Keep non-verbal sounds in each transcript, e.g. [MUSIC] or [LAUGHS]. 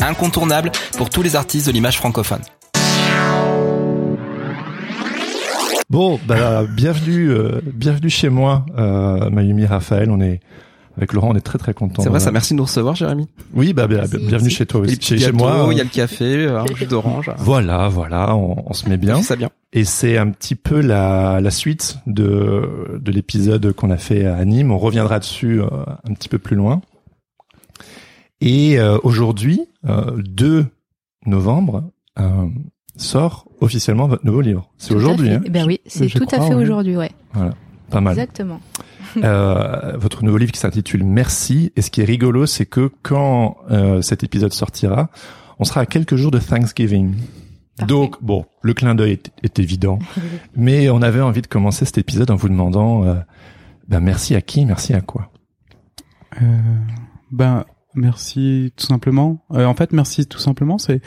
incontournable pour tous les artistes de l'image francophone. Bon, bah, bienvenue, euh, bienvenue chez moi, euh, Mayumi Raphaël. On est avec Laurent, on est très très content. C'est vrai, ça. Merci de nous recevoir, Jérémy. Oui, bah, bah bienvenue chez toi aussi. Chez, chez moi. Il y a le café, un jus d'orange. Voilà, voilà, on, on, se met bien. Ça bien. Et c'est un petit peu la, la suite de de l'épisode qu'on a fait à Nîmes. On reviendra dessus euh, un petit peu plus loin. Et euh, aujourd'hui, euh, 2 novembre, euh, sort officiellement votre nouveau livre. C'est aujourd'hui. Hein, ben oui, c'est tout crois, à fait ouais. aujourd'hui, ouais. Voilà, pas mal. Exactement. Euh, [LAUGHS] votre nouveau livre qui s'intitule Merci. Et ce qui est rigolo, c'est que quand euh, cet épisode sortira, on sera à quelques jours de Thanksgiving. Parfait. Donc bon, le clin d'œil est, est évident, [LAUGHS] mais on avait envie de commencer cet épisode en vous demandant, euh, ben merci à qui, merci à quoi? Euh, ben merci tout simplement. Euh, en fait, merci tout simplement, c'est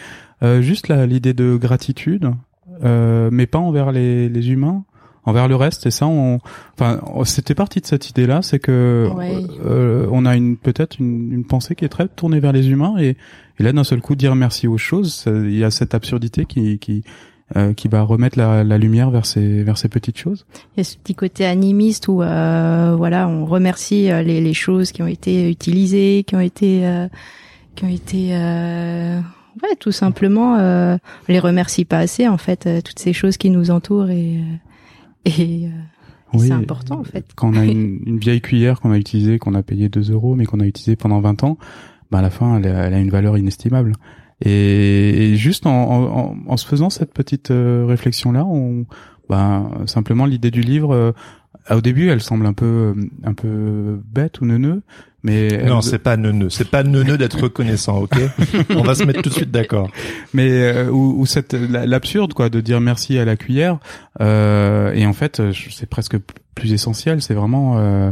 euh, juste la- l'idée de gratitude, euh, mais pas envers les, les humains, envers le reste. Et ça, on, enfin, c'était parti de cette idée-là, c'est que Ouais. euh, on a une peut-être une, une pensée qui est très tournée vers les humains, et, et là, d'un seul coup, dire merci aux choses, il y a cette absurdité qui qui euh, qui va remettre la, la lumière vers ces vers ces petites choses. Il y a ce petit côté animiste où, euh, voilà, on remercie euh, les, les choses qui ont été utilisées, qui ont été, euh, qui ont été, euh, ouais, tout simplement, euh, on les remercie pas assez en fait, toutes ces choses qui nous entourent et, et, euh, Oui. c'est important en fait. quand on a une, [LAUGHS] une vieille cuillère qu'on a utilisée, qu'on a payé 2 euros, mais qu'on a utilisée pendant 20 ans, ben à la fin, elle a, elle a une valeur inestimable. Et, et juste en, en, en se faisant cette petite euh, réflexion-là, on, ben, simplement l'idée du livre, euh, au début, elle semble un peu, euh, un peu bête ou neuneux, mais elle- Non, c'est pas neuneux, c'est pas neuneux d'être reconnaissant, ok [LAUGHS] On va se mettre tout de suite d'accord. mais euh, ou, ou cette la- l'absurde quoi de dire merci à la cuillère euh, et en fait c'est presque plus essentiel c'est vraiment euh,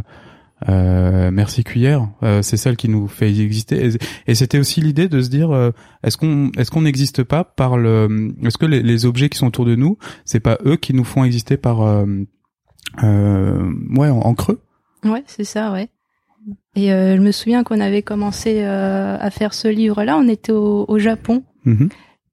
euh, merci cuillère Euh, c'est celle qui nous fait exister et, et c'était aussi l'idée de se dire euh, est-ce qu'on est-ce qu'on n'existe pas par le est-ce que les, les objets qui sont autour de nous c'est pas eux qui nous font exister par euh, euh, ouais en, en creux? Ouais, c'est ça, ouais. Et euh, je me souviens qu'on avait commencé euh, à faire ce livre-là, on était au, au Japon. Mhm.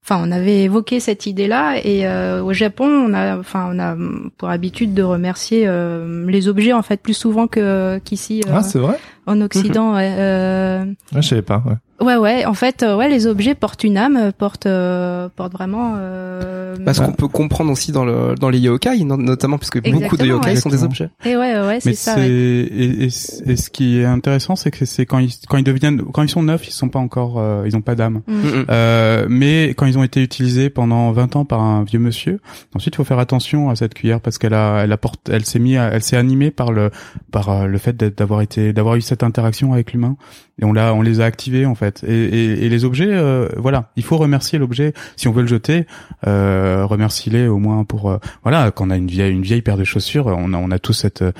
Enfin, on avait évoqué cette idée-là et euh, au Japon, on a, enfin, on a pour habitude de remercier euh, les objets en fait plus souvent que qu'ici euh, Ah, c'est vrai? En Occident. ouais. Euh, ah, Je savais pas. Ouais. ouais, ouais. En fait, euh, ouais, les objets portent une âme, portent, euh, portent vraiment. Euh, Parce qu'on peut comprendre aussi dans le dans les yokai, no- notamment puisque beaucoup de Exactement, yokai ouais. sont des objets. Et ouais, ouais, c'est ça. ouais. et, et, et ce qui est intéressant, c'est que c'est quand ils quand ils deviennent quand ils sont neufs, ils sont pas encore euh, ils ont pas d'âme. Mm. Mm, mm. Euh, mais quand ils ont été utilisés pendant 20 ans par un vieux monsieur, ensuite il faut faire attention à cette cuillère parce qu'elle a elle apporte elle s'est mis à- elle s'est animée par le par euh, le fait d'avoir été d'avoir eu cette interaction avec l'humain. Et on l'a on les a activés en fait. Et, et, et les objets euh, voilà. Il faut remercier l'objet. Si on veut le jeter euh, remercie-les au moins pour euh, voilà quand on a une vieille une vieille paire de chaussures. On a on a tous cette euh,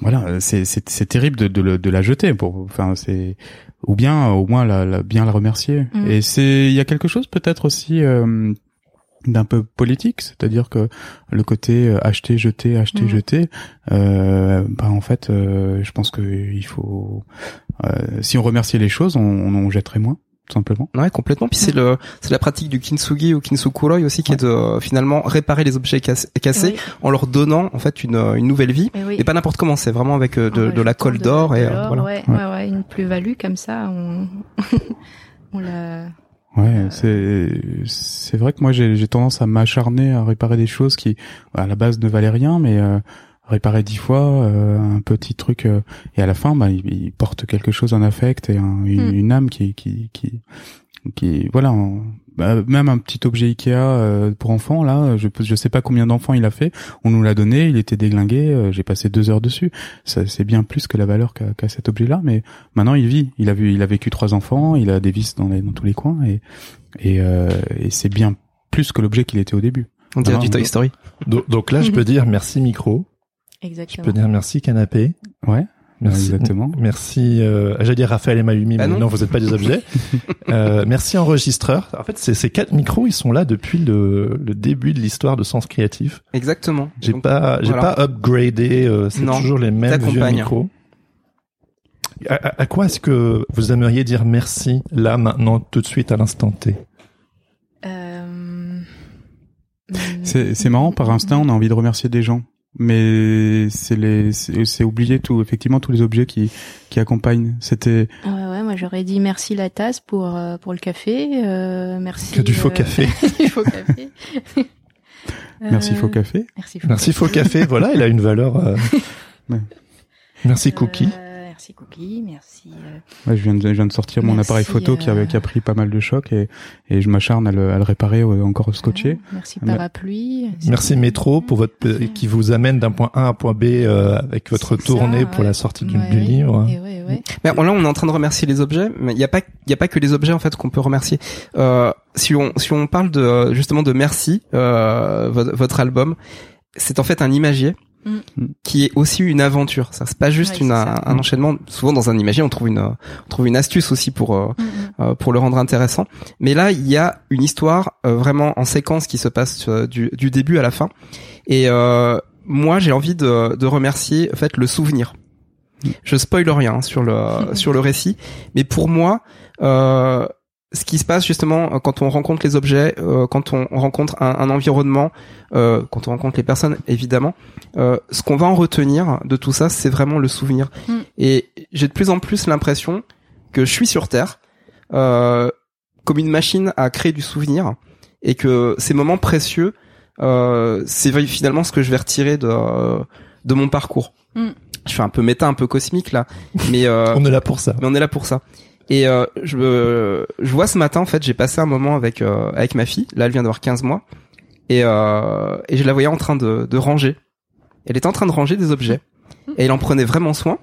voilà c'est c'est c'est terrible de de, de la jeter pour enfin c'est ou bien au moins la, la- bien la remercier. Mhm. et c'est il y a quelque chose peut-être aussi euh, d'un peu politique, c'est-à-dire que le côté euh, acheter, jeter, acheter, Mhm. jeter, euh, bah en fait, euh, je pense que il faut, euh, si on remerciait les choses, on, on en jetterait moins. tout simplement. Ouais, complètement. Puis c'est le, c'est la pratique du kintsugi ou kintsukuroi aussi qui est de finalement réparer les objets cass- cassés Oui. en leur donnant en fait une, une nouvelle vie. Et oui. Et pas n'importe comment, c'est vraiment avec euh, de, En de la colle d'or et euh, voilà. Ouais, ouais, ouais, une plus-value comme ça, on, [LAUGHS] on l'a. Ouais, c'est c'est vrai que moi j'ai j'ai tendance à m'acharner à réparer des choses qui à la base ne valaient rien, mais euh, réparer dix fois euh, un petit truc euh, et à la fin bah il, il porte quelque chose un affect et un- une, Hmm. une âme qui qui qui qui voilà bah, même un petit objet Ikea euh, pour enfants là je je sais pas combien d'enfants il a fait. On nous l'a donné il était déglingué euh, j'ai passé deux heures dessus. Ça c'est bien plus que la valeur qu'a qu'a cet objet là mais maintenant il vit. Il a vu il a vécu trois enfants il a des vis dans les dans tous les coins et et, euh, et c'est bien plus que l'objet qu'il était au début. On dirait du Toy Story. Donc, donc là, je [LAUGHS] peux dire merci micro, je Exactement. peux dire merci canapé, ouais merci, exactement merci. Euh, J'allais dire Raphaël et Mayumi, Ah mais non. non, vous n'êtes pas des objets. [LAUGHS] euh, merci enregistreur. En fait, ces, ces quatre micros, ils sont là depuis le, le début de l'histoire de Sens Créatif. Exactement. J'ai pas, j'ai voilà. pas upgradé. euh, c'est toujours les mêmes vieux micros. À, à- à quoi est-ce que vous aimeriez dire merci là, maintenant, tout de suite, à l'instant T? Euh... c'est c'est marrant par instinct on a envie de remercier des gens mais c'est les c'est c'est oublier tout effectivement tous les objets qui qui accompagnent c'était Ouais, ouais, moi j'aurais dit merci la tasse pour euh, pour le café, euh, merci. Que du faux euh, café. [LAUGHS] du faux café. [LAUGHS] merci Euh, faux café Merci faux Merci Faux Café. voilà, il a une valeur. euh, [LAUGHS] Ouais. Merci Cookie. Euh, merci Cookie, merci. euh, Ouais, je viens de, je viens de sortir mon Merci, appareil photo qui, avait, euh, qui a pris pas mal de chocs et, et je m'acharne à le, à le réparer euh, encore scotché. Merci Mais- parapluie. Merci Métro pour votre qui vous amène d'un point A à un point B euh, avec votre tournée ça, pour ouais. la sortie du, Ouais, du livre. Et ouais, ouais. Mais là, on est en train de remercier les objets, mais il n'y a pas, il y a pas que les objets en fait qu'on peut remercier. Euh, si on, si on parle de justement de merci, euh, votre, votre album, c'est en fait un imagier Mm. qui est aussi une aventure. Ça, c'est pas juste Ouais, une, un, enchaînement. Souvent dans un imagier, on trouve une, on trouve une astuce aussi pour euh, Mm, mm. euh, pour le rendre intéressant. Mais là, il y a une histoire euh, vraiment en séquence qui se passe du, du début à la fin. Et euh, moi, j'ai envie de, de remercier en fait le souvenir. Je spoil rien hein, sur le [LAUGHS] sur le récit, mais pour moi, euh, ce qui se passe justement euh, quand on rencontre les objets, euh, quand on rencontre un, un environnement, euh, quand on rencontre les personnes, évidemment, euh, ce qu'on va en retenir de tout ça, c'est vraiment le souvenir. Mm. Et j'ai de plus en plus l'impression que je suis sur Terre, euh, comme une machine à créer du souvenir, et que ces moments précieux, euh, c'est finalement ce que je vais retirer de de mon parcours. Mm. Je fais un peu méta, un peu cosmique là, mais euh, [LAUGHS] On est là pour ça. mais on est là pour ça. Et euh, je, me- je vois ce matin en fait, j'ai passé un moment avec euh, avec ma fille. Là, elle vient d'avoir 15 mois, et euh, et je la voyais en train de, de ranger. Elle était en train de ranger des objets, et elle en prenait vraiment soin.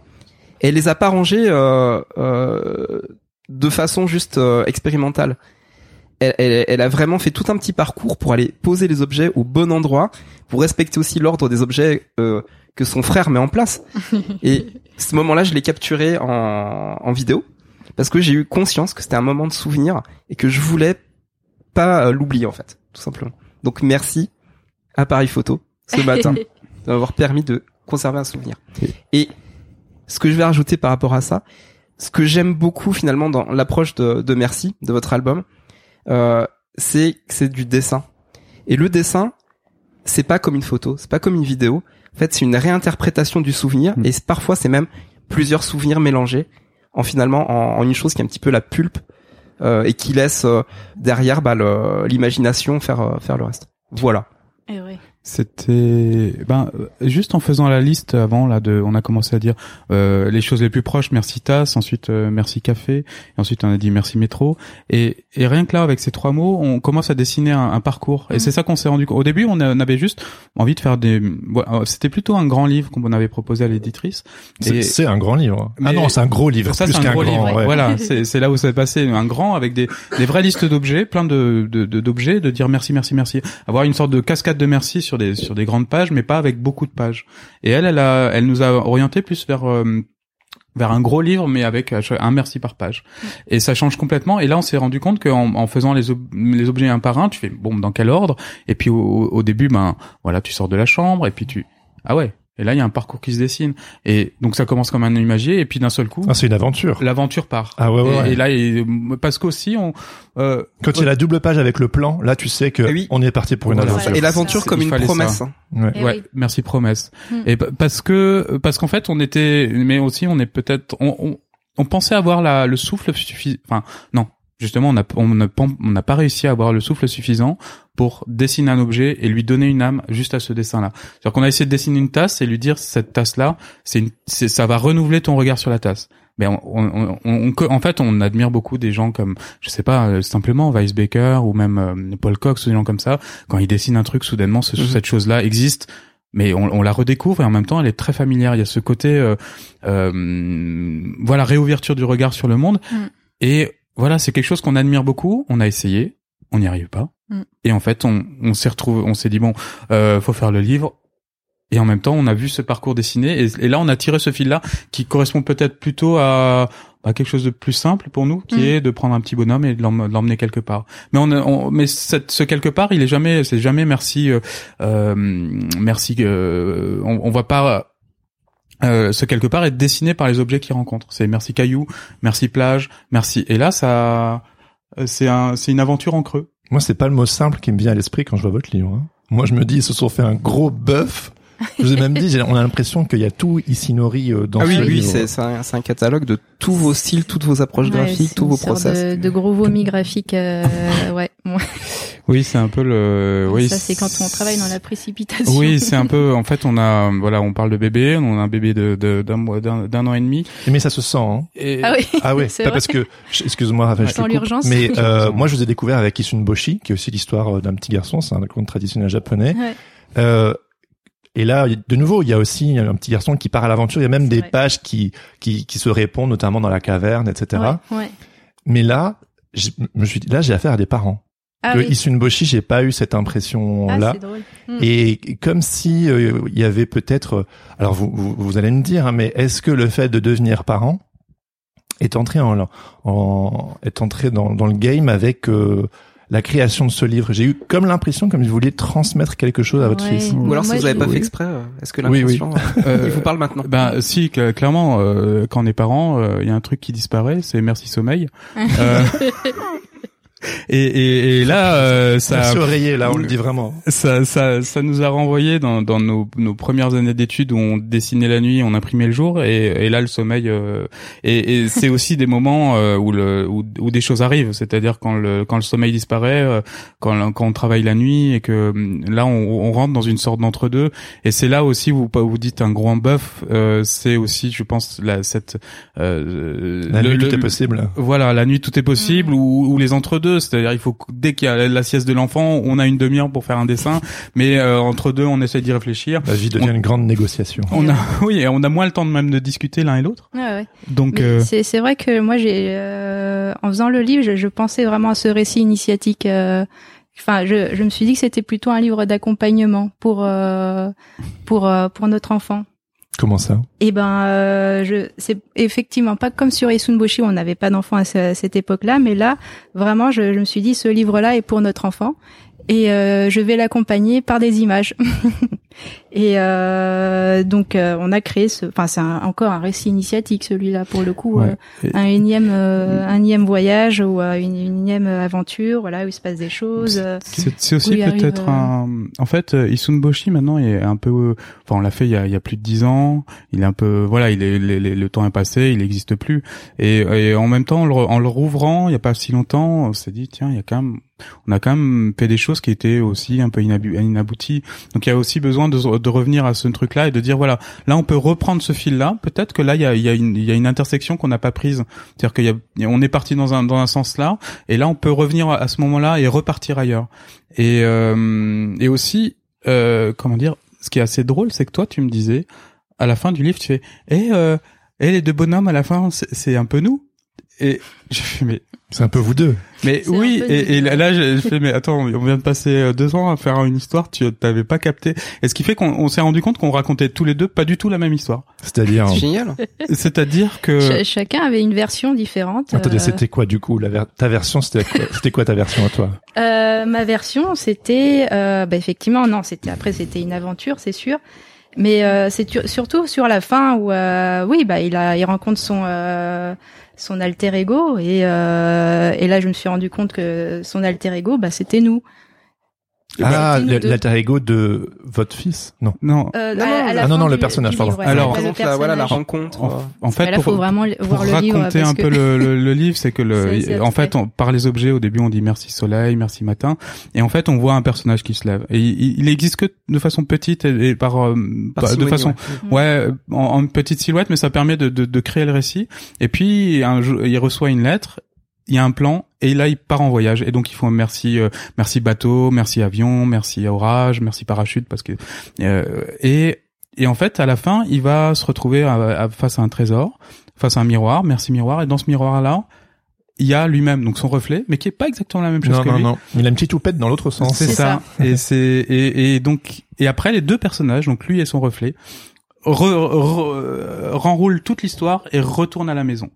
Et elle les a pas rangés euh, euh, de façon juste euh, expérimentale. Elle, elle, elle a vraiment fait tout un petit parcours pour aller poser les objets au bon endroit, pour respecter aussi l'ordre des objets euh, que son frère met en place. [LAUGHS] Et ce moment-là, je l'ai capturé en, en vidéo parce que j'ai eu conscience que c'était un moment de souvenir et que je voulais pas euh, l'oublier en fait, tout simplement. Donc merci appareil photo ce [LAUGHS] matin de m'avoir permis de conserver un souvenir. Et ce que je vais rajouter par rapport à ça, ce que j'aime beaucoup finalement dans l'approche de, de Merci de votre album, euh, c'est que c'est du dessin. Et le dessin, c'est pas comme une photo, c'est pas comme une vidéo. En fait, c'est une réinterprétation du souvenir Mm. et parfois c'est même plusieurs souvenirs mélangés en finalement en, en une chose qui est un petit peu la pulpe euh, et qui laisse euh, derrière bah, l'imagination faire euh, faire le reste. Voilà. Ouais. C'était ben euh, juste en faisant la liste avant là de on a commencé à dire euh, les choses les plus proches merci tasse ensuite euh, merci café et ensuite on a dit merci métro et et rien que là avec ces trois mots on commence à dessiner un, un parcours et Mhm. c'est ça qu'on s'est rendu compte au début on, a- on avait juste envie de faire des voilà, c'était plutôt un grand livre qu'on avait proposé à l'éditrice C'est un grand livre. ah non, c'est un gros livre. ça, plus c'est un qu'un gros grand. livre. ouais. Voilà, [LAUGHS] c'est c'est là où ça passé un grand avec des, des vraies listes d'objets, plein de de- de- d'objets, de, dire merci, merci, merci. Avoir une sorte de cascade de merci sur des sur des grandes pages, mais pas avec beaucoup de pages. Et elle, elle a, elle nous a orienté plus vers euh, vers un gros livre, mais avec euh, un merci par page. Et ça change complètement. Et là, on s'est rendu compte qu'en en faisant les, les objets un par un, tu fais bon, dans quel ordre? Et puis au, au début, ben voilà, tu sors de la chambre et puis tu ah ouais. Et là, il y a un parcours qui se dessine. Et donc, ça commence comme un imagier, et puis d'un seul coup, Ah, c'est une aventure. l'aventure part. Ah ouais, ouais, et, ouais. et là, et, parce qu'aussi, on, euh, Quand il y a la double page avec le plan, là, tu sais que Eh oui. on est parti pour une Voilà. aventure. Et l'aventure comme une promesse. hein. Ouais. Eh ouais, oui. merci promesse. Hmm. Et pa- parce que parce qu'en fait, on était, mais aussi on est peut-être, on, on, on pensait avoir la, le souffle suffisant. Enfin, non. Justement, on n'a on pas on n'a pas réussi à avoir le souffle suffisant pour dessiner un objet et lui donner une âme juste à ce dessin-là. C'est-à-dire qu'on a essayé de dessiner une tasse et lui dire cette tasse-là, c'est une, c'est, ça va renouveler ton regard sur la tasse. Mais on, on, on- on- en fait, on admire beaucoup des gens comme, je sais pas, euh, simplement Weisbecker ou même euh, Paul Cox ou des gens comme ça. Quand ils dessinent un truc, soudainement, ce- Mhm. cette chose-là existe mais on, on la redécouvre et en même temps elle est très familière. Il y a ce côté, euh, euh, voilà, réouverture du regard sur le monde. Mm. Et voilà, c'est quelque chose qu'on admire beaucoup. On a essayé, on n'y arrive pas. Mm. Et en fait, on, on s'est retrouvé, on s'est dit bon, euh, faut faire le livre. Et en même temps, on a vu ce parcours dessiné. Et, et là, on a tiré ce fil-là qui correspond peut-être plutôt à, à quelque chose de plus simple pour nous, qui Mm. est de prendre un petit bonhomme et de l'em- de l'emmener quelque part. Mais on, on mais cette, ce quelque part, il est jamais, c'est jamais merci, euh, euh, merci. Euh, on, on va pas. Euh, ce quelque part est dessiné par les objets qu'il rencontre. C'est merci caillou, merci plage, merci. Et là, ça, euh, c'est un, c'est une aventure en creux. Moi, c'est pas le mot simple qui me vient à l'esprit quand je vois votre livre. hein. Moi, je me dis, ils se sont fait un gros bœuf. Je vous ai même dit, on a l'impression qu'il y a tout Isinori euh, dans Ah ce oui, livre. oui, c'est c'est un, c'est un catalogue de tous vos styles, toutes vos approches Ouais, graphiques, tous vos process. De, de gros vomi graphique, euh, ouais. [LAUGHS] Oui, c'est un peu le. Oui, ça c'est quand on travaille dans la précipitation. Oui, c'est un [LAUGHS] peu. En fait, on a, voilà, on parle de bébé. On a un bébé de d'un mois, d'un d'un an et demi. Mais ça se sent. Hein. Et Ah oui. Ah [LAUGHS] C'est pas vrai. parce que, excuse-moi, Dans l'urgence. mais [LAUGHS] euh, moi, je vous ai découvert avec Isun Boshi, qui est aussi l'histoire euh, d'un petit garçon, c'est un conte traditionnel japonais. Ouais. Euh, et là, de nouveau, il y a aussi un petit garçon qui part à l'aventure. Il y a même des vrai. pages qui, qui qui se répondent, notamment dans la caverne, etc. Ouais, ouais. Mais là, je me suis dit, là, j'ai affaire à des parents. Ah que oui. Isun Boshi, j'ai pas eu cette impression Ah, là. c'est drôle. Hmm. Et comme si euh, il y avait peut-être, euh, alors vous, vous, vous allez me dire, hein, mais est-ce que le fait de devenir parent est entré en, en est entré dans, dans le game avec euh, la création de ce livre? J'ai eu comme l'impression comme si vous vouliez transmettre quelque chose à votre Ouais. fils. Ou alors si vous avez je- pas Oui. fait exprès, euh, est-ce que Oui, oui. l'intention, [LAUGHS] euh, il vous parle maintenant? Ben si, clairement, euh, quand on est parent, euh, il y a un truc qui disparaît, c'est merci sommeil. [LAUGHS] [LAUGHS] Et, et, et là, [LAUGHS] euh, ça, oreiller, là, on le dit vraiment. ça, ça, ça nous a renvoyé dans, dans nos, nos premières années d'études où on dessinait la nuit, on imprimait le jour, et, et là le sommeil. euh, et et c'est [LAUGHS] aussi des moments euh, où, le, où, où des choses arrivent, c'est-à-dire quand le, quand le sommeil disparaît, euh, quand, quand on travaille la nuit, et que hum, là on, on rentre dans une sorte d'entre-deux. Et c'est là aussi où vous, vous dites un gros bœuf, euh, c'est aussi, je pense, la, cette euh, La le- nuit, le- tout est possible. voilà, la nuit tout est possible ou, ou les entre-deux, c'est-à-dire il faut dès qu'il y a la sieste de l'enfant, on a une demi-heure pour faire un dessin, mais euh, entre deux, on essaie d'y réfléchir. La vie devient On- une grande négociation. On a, [LAUGHS] oui, et on a moins le temps de même de discuter l'un et l'autre. Ouais, ouais. Donc, euh, c'est c'est vrai que moi j'ai euh, en faisant le livre, je, je pensais vraiment à ce récit initiatique. euh, Enfin, je, je me suis dit que c'était plutôt un livre d'accompagnement pour euh, pour euh, pour notre enfant. Comment ça Et ben, euh, je c'est effectivement pas comme sur Isunboshi on n'avait pas d'enfant à, à cette époque-là, mais là vraiment, je, je me suis dit ce livre-là est pour notre enfant et euh, je vais l'accompagner par des images. [LAUGHS] et euh, donc euh, on a créé ce, enfin c'est encore un récit initiatique celui-là pour le coup, Ouais. euh, un énième euh, un énième voyage ou euh, une, une énième aventure, voilà où il se passe des choses. euh, c'est c'est aussi arrive, peut-être euh, un. En fait, euh, Isunboshi maintenant est un peu. euh, Enfin, on l'a fait il y a, il y a plus de dix ans. Il est un peu. Voilà, il est. le- le- le temps est passé. Il n'existe plus. Et, et en même temps, en le, en le rouvrant, il y a pas si longtemps, on s'est dit tiens, il y a quand même. On a quand même fait des choses qui étaient aussi un peu inabouties. Donc il y a aussi besoin de, de revenir à ce truc-là et de dire voilà, là on peut reprendre ce fil-là. Peut-être que là il y a, y a y a une intersection qu'on n'a pas prise. C'est-à-dire qu'il y a, on est parti dans un dans un sens là, et là on peut revenir à, ce moment-là et repartir ailleurs. Et euh, et aussi euh, comment dire, ce qui est assez drôle, c'est que toi tu me disais à la fin du livre, tu fais et euh, et les deux bonhommes à la fin, c'est un peu nous. Et je fais mais C'est un peu vous deux. mais oui, et, et là, je [LAUGHS] fais, mais attends, on vient de passer euh, deux ans à faire une histoire, tu t'avais pas capté. Et ce qui fait qu'on on s'est rendu compte qu'on racontait tous les deux pas du tout la même histoire. C'est-à-dire, C'est génial. [LAUGHS] C'est-à-dire que ch- chacun avait une version différente. attendez, euh, c'était quoi du coup la ver- Ta version, c'était quoi, [LAUGHS] c'était quoi ta version à toi Euh, ma version, c'était, euh, bah, effectivement, non, c'était après, c'était une aventure, c'est sûr. Mais euh, c'est surtout sur la fin où, euh, oui, bah, il a, il rencontre son euh, son alter ego et euh, et là, je me suis rendu compte que son alter ego, bah, c'était nous. Ah, l'alter ego de votre fils Non. Non. Euh, Non, à- non, à la ah non, non, le personnage, pardon. livre, ouais. Alors, le la- voilà la rencontre. En, en fait, là, pour, faut vraiment voir pour le livre raconter parce un que- peu le, le, le livre, c'est que le, [LAUGHS] en fait, on, par les objets, au début, on dit merci soleil, merci matin, et en fait, on voit un personnage qui se lève. Et il, il existe que de façon petite et, et par, euh, Par pas- de façon, ouais. ouais, en, en petite silhouette, mais ça permet de, de, de créer le récit. Et puis, un il reçoit une lettre. Il y a un plan et là il part en voyage et donc il faut un merci euh, merci bateau merci avion merci orage merci parachute parce que euh, et et en fait à la fin il va se retrouver à- à- face à un trésor face à un miroir merci miroir et dans ce miroir là il y a lui-même donc son reflet mais qui est pas exactement la même chose Non, que non, lui non. Il a une petite toupette dans l'autre sens. c'est C'est ça. Et c'est et, et donc et après les deux personnages, donc lui et son reflet, re, re- renroulent toute l'histoire et retournent à la maison.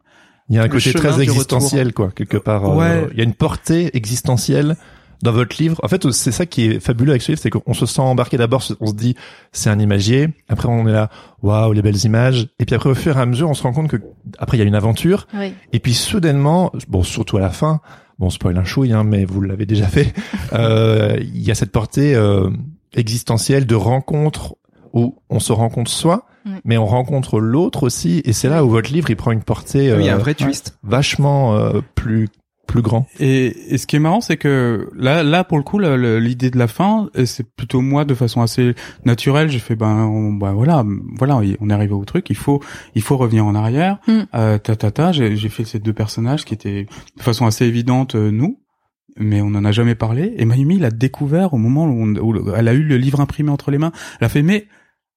Il y a un côté très existentiel, quoi, quelque part. euh, Ouais. Il y a une portée existentielle dans votre livre. En fait, c'est ça qui est fabuleux avec ce livre, c'est qu'on se sent embarqué d'abord, on se dit, c'est un imagier. Après, on est là, waouh, les belles images. Et puis après, au fur et à mesure, on se rend compte que, après, il y a une aventure. Oui. Et puis, soudainement, bon, surtout à la fin, bon, spoil un chouille, hein, mais vous l'avez déjà fait, [LAUGHS] euh, il y a cette portée euh, existentielle de rencontre où on se rencontre soi, Mais on rencontre l'autre aussi. Et c'est là où votre livre, il prend une portée Oui, il y a un euh, vrai twist. vachement euh, plus plus grand. Et, et ce qui est marrant, c'est que là, là pour le coup, l'idée de la fin, c'est plutôt moi de façon assez naturelle. J'ai fait ben, on- ben voilà, voilà, on est arrivé au truc. Il faut, il faut revenir en arrière. Mm. Euh, ta ta ta. J'ai j'ai fait ces deux personnages qui étaient de façon assez évidente euh, nous. Mais on n'en a jamais parlé. Et Mayumi l'a découvert au moment où, on- où le- elle a eu le livre imprimé entre les mains. Elle a fait mais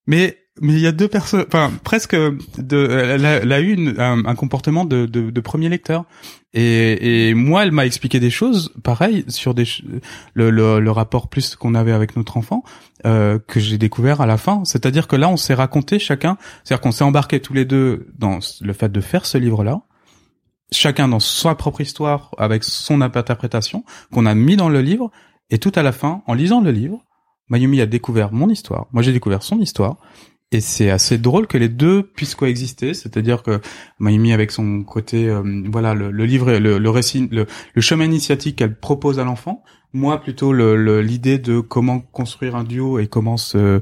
mais mais il y a deux personnes, enfin presque de, elle a, elle a eu une- un, comportement de, de, premier lecteur. Et, et moi, elle m'a expliqué des choses, pareil, sur des le, le, le rapport plus qu'on avait avec notre enfant, euh, que j'ai découvert à la fin. C'est-à-dire que là, on s'est raconté chacun, c'est-à-dire qu'on s'est embarqué tous les deux dans le fait de faire ce livre-là, chacun dans sa propre histoire, avec son interprétation, qu'on a mis dans le livre, et tout à la fin, en lisant le livre, Mayumi a découvert mon histoire, moi j'ai découvert son histoire, et c'est assez drôle que les deux puissent coexister, c'est-à-dire que Mayumi avec son côté, euh, voilà, le, le livre, le, le récit, le, chemin initiatique qu'elle propose à l'enfant, moi plutôt l'idée de comment construire un duo et comment se,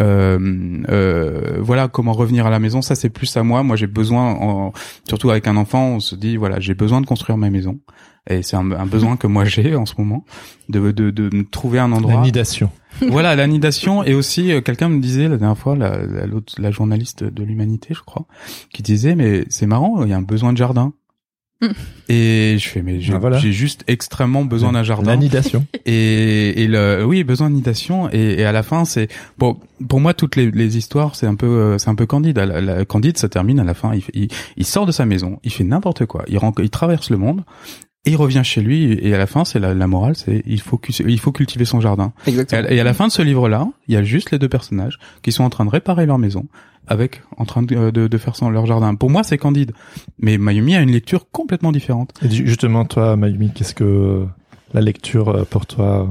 euh, euh, voilà, comment revenir à la maison, ça c'est plus à moi. Moi j'ai besoin, surtout avec un enfant, on se dit voilà, j'ai besoin de construire ma maison. Et c'est un, un besoin que moi j'ai en ce moment, de, de, de me trouver un endroit. La nidation. [LAUGHS] voilà la nidation et aussi euh, quelqu'un me disait la dernière fois la, la, l'autre- la journaliste de l'humanité je crois qui disait mais c'est marrant il y a un besoin de jardin. [LAUGHS] Et je fais mais j'ai Ah, voilà. juste extrêmement besoin d'un jardin. Nidation. [LAUGHS] et, et le oui besoin de nidation. Et, et à la fin c'est bon pour moi toutes les, les histoires c'est un peu euh, c'est un peu candide. La, la- candide ça termine à la fin. Il, il, il sort de sa maison il fait n'importe quoi. Il, il traverse le monde et il revient chez lui et à la fin c'est la, la morale c'est il faut il faut cultiver son jardin et Exactement. à, et à la fin de ce livre-là, il y a juste les deux personnages qui sont en train de réparer leur maison, avec en train de, de, de faire son, leur jardin. Pour moi, c'est Candide, mais Mayumi a une lecture complètement différente. Et ju- justement, toi, Mayumi, qu'est-ce que la lecture euh, pour toi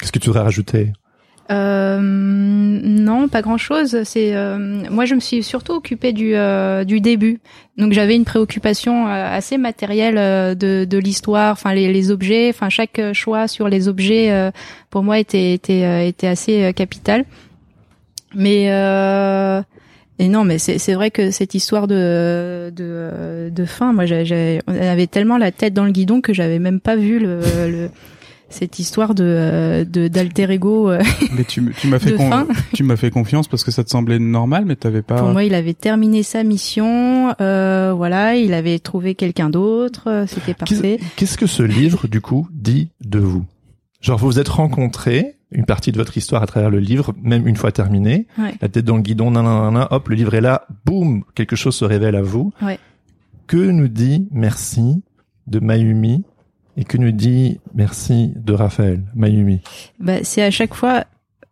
Qu'est-ce que tu voudrais rajouter Euh, non, pas grand chose. C'est euh, moi, je me suis surtout occupée du euh, du début. Donc j'avais une préoccupation euh, assez matérielle euh, de de l'histoire, enfin les, les objets, enfin chaque choix sur les objets euh, pour moi était était était assez capital. Mais et non, mais c'est vrai que cette histoire de de de fin, moi avait tellement la tête dans le guidon que j'avais même pas vu le, le cette histoire de euh, de d'alter ego. euh, [LAUGHS] Mais tu, tu m'as fait con- tu m'as fait confiance parce que ça te semblait normal, mais t'avais pas. Pour moi, il avait terminé sa mission. Euh, voilà, il avait trouvé quelqu'un d'autre. euh, C'était parfait. Qu'est-ce que ce livre, du coup, dit de vous? Genre, vous vous êtes rencontrés, une partie de votre histoire à travers le livre, même une fois terminé, Ouais. la tête dans le guidon, nan, nan, nan, nan, hop, le livre est là, boum, quelque chose se révèle à vous. Ouais. Que nous dit merci de Mayumi et que nous dit merci de Raphaël Mayumi Bah, c'est à chaque fois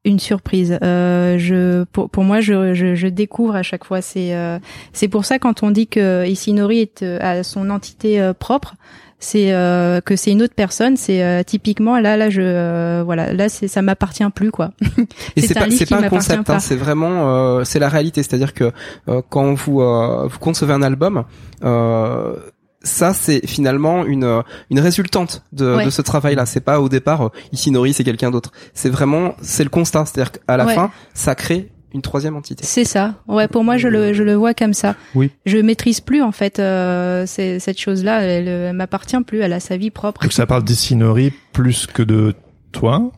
une surprise. Euh, je, pour, pour moi, je, je, je découvre à chaque fois. C'est, euh, c'est pour ça quand on dit que Isinori est euh, a son entité euh, propre. c'est euh, que c'est une autre personne. C'est euh, typiquement là, là, je, euh, voilà, là, c'est ça m'appartient plus quoi. [LAUGHS] Et c'est un pas, c'est pas un concept, hein, c'est vraiment, euh, c'est la réalité. C'est-à-dire que euh, quand vous euh, vous concevez un album, euh, ça c'est finalement une euh, une résultante de, Ouais. de ce travail-là. C'est pas au départ euh, ici Nori c'est quelqu'un d'autre. C'est vraiment c'est le constat. C'est-à-dire qu'à la Ouais. fin, ça crée une troisième entité. C'est ça. Ouais, pour moi, je le, je le vois comme ça. Oui. Je maîtrise plus en fait euh, c'est- cette chose-là. Elle, elle m'appartient plus. Elle a sa vie propre. Donc ça parle d'Issinori plus que de toi.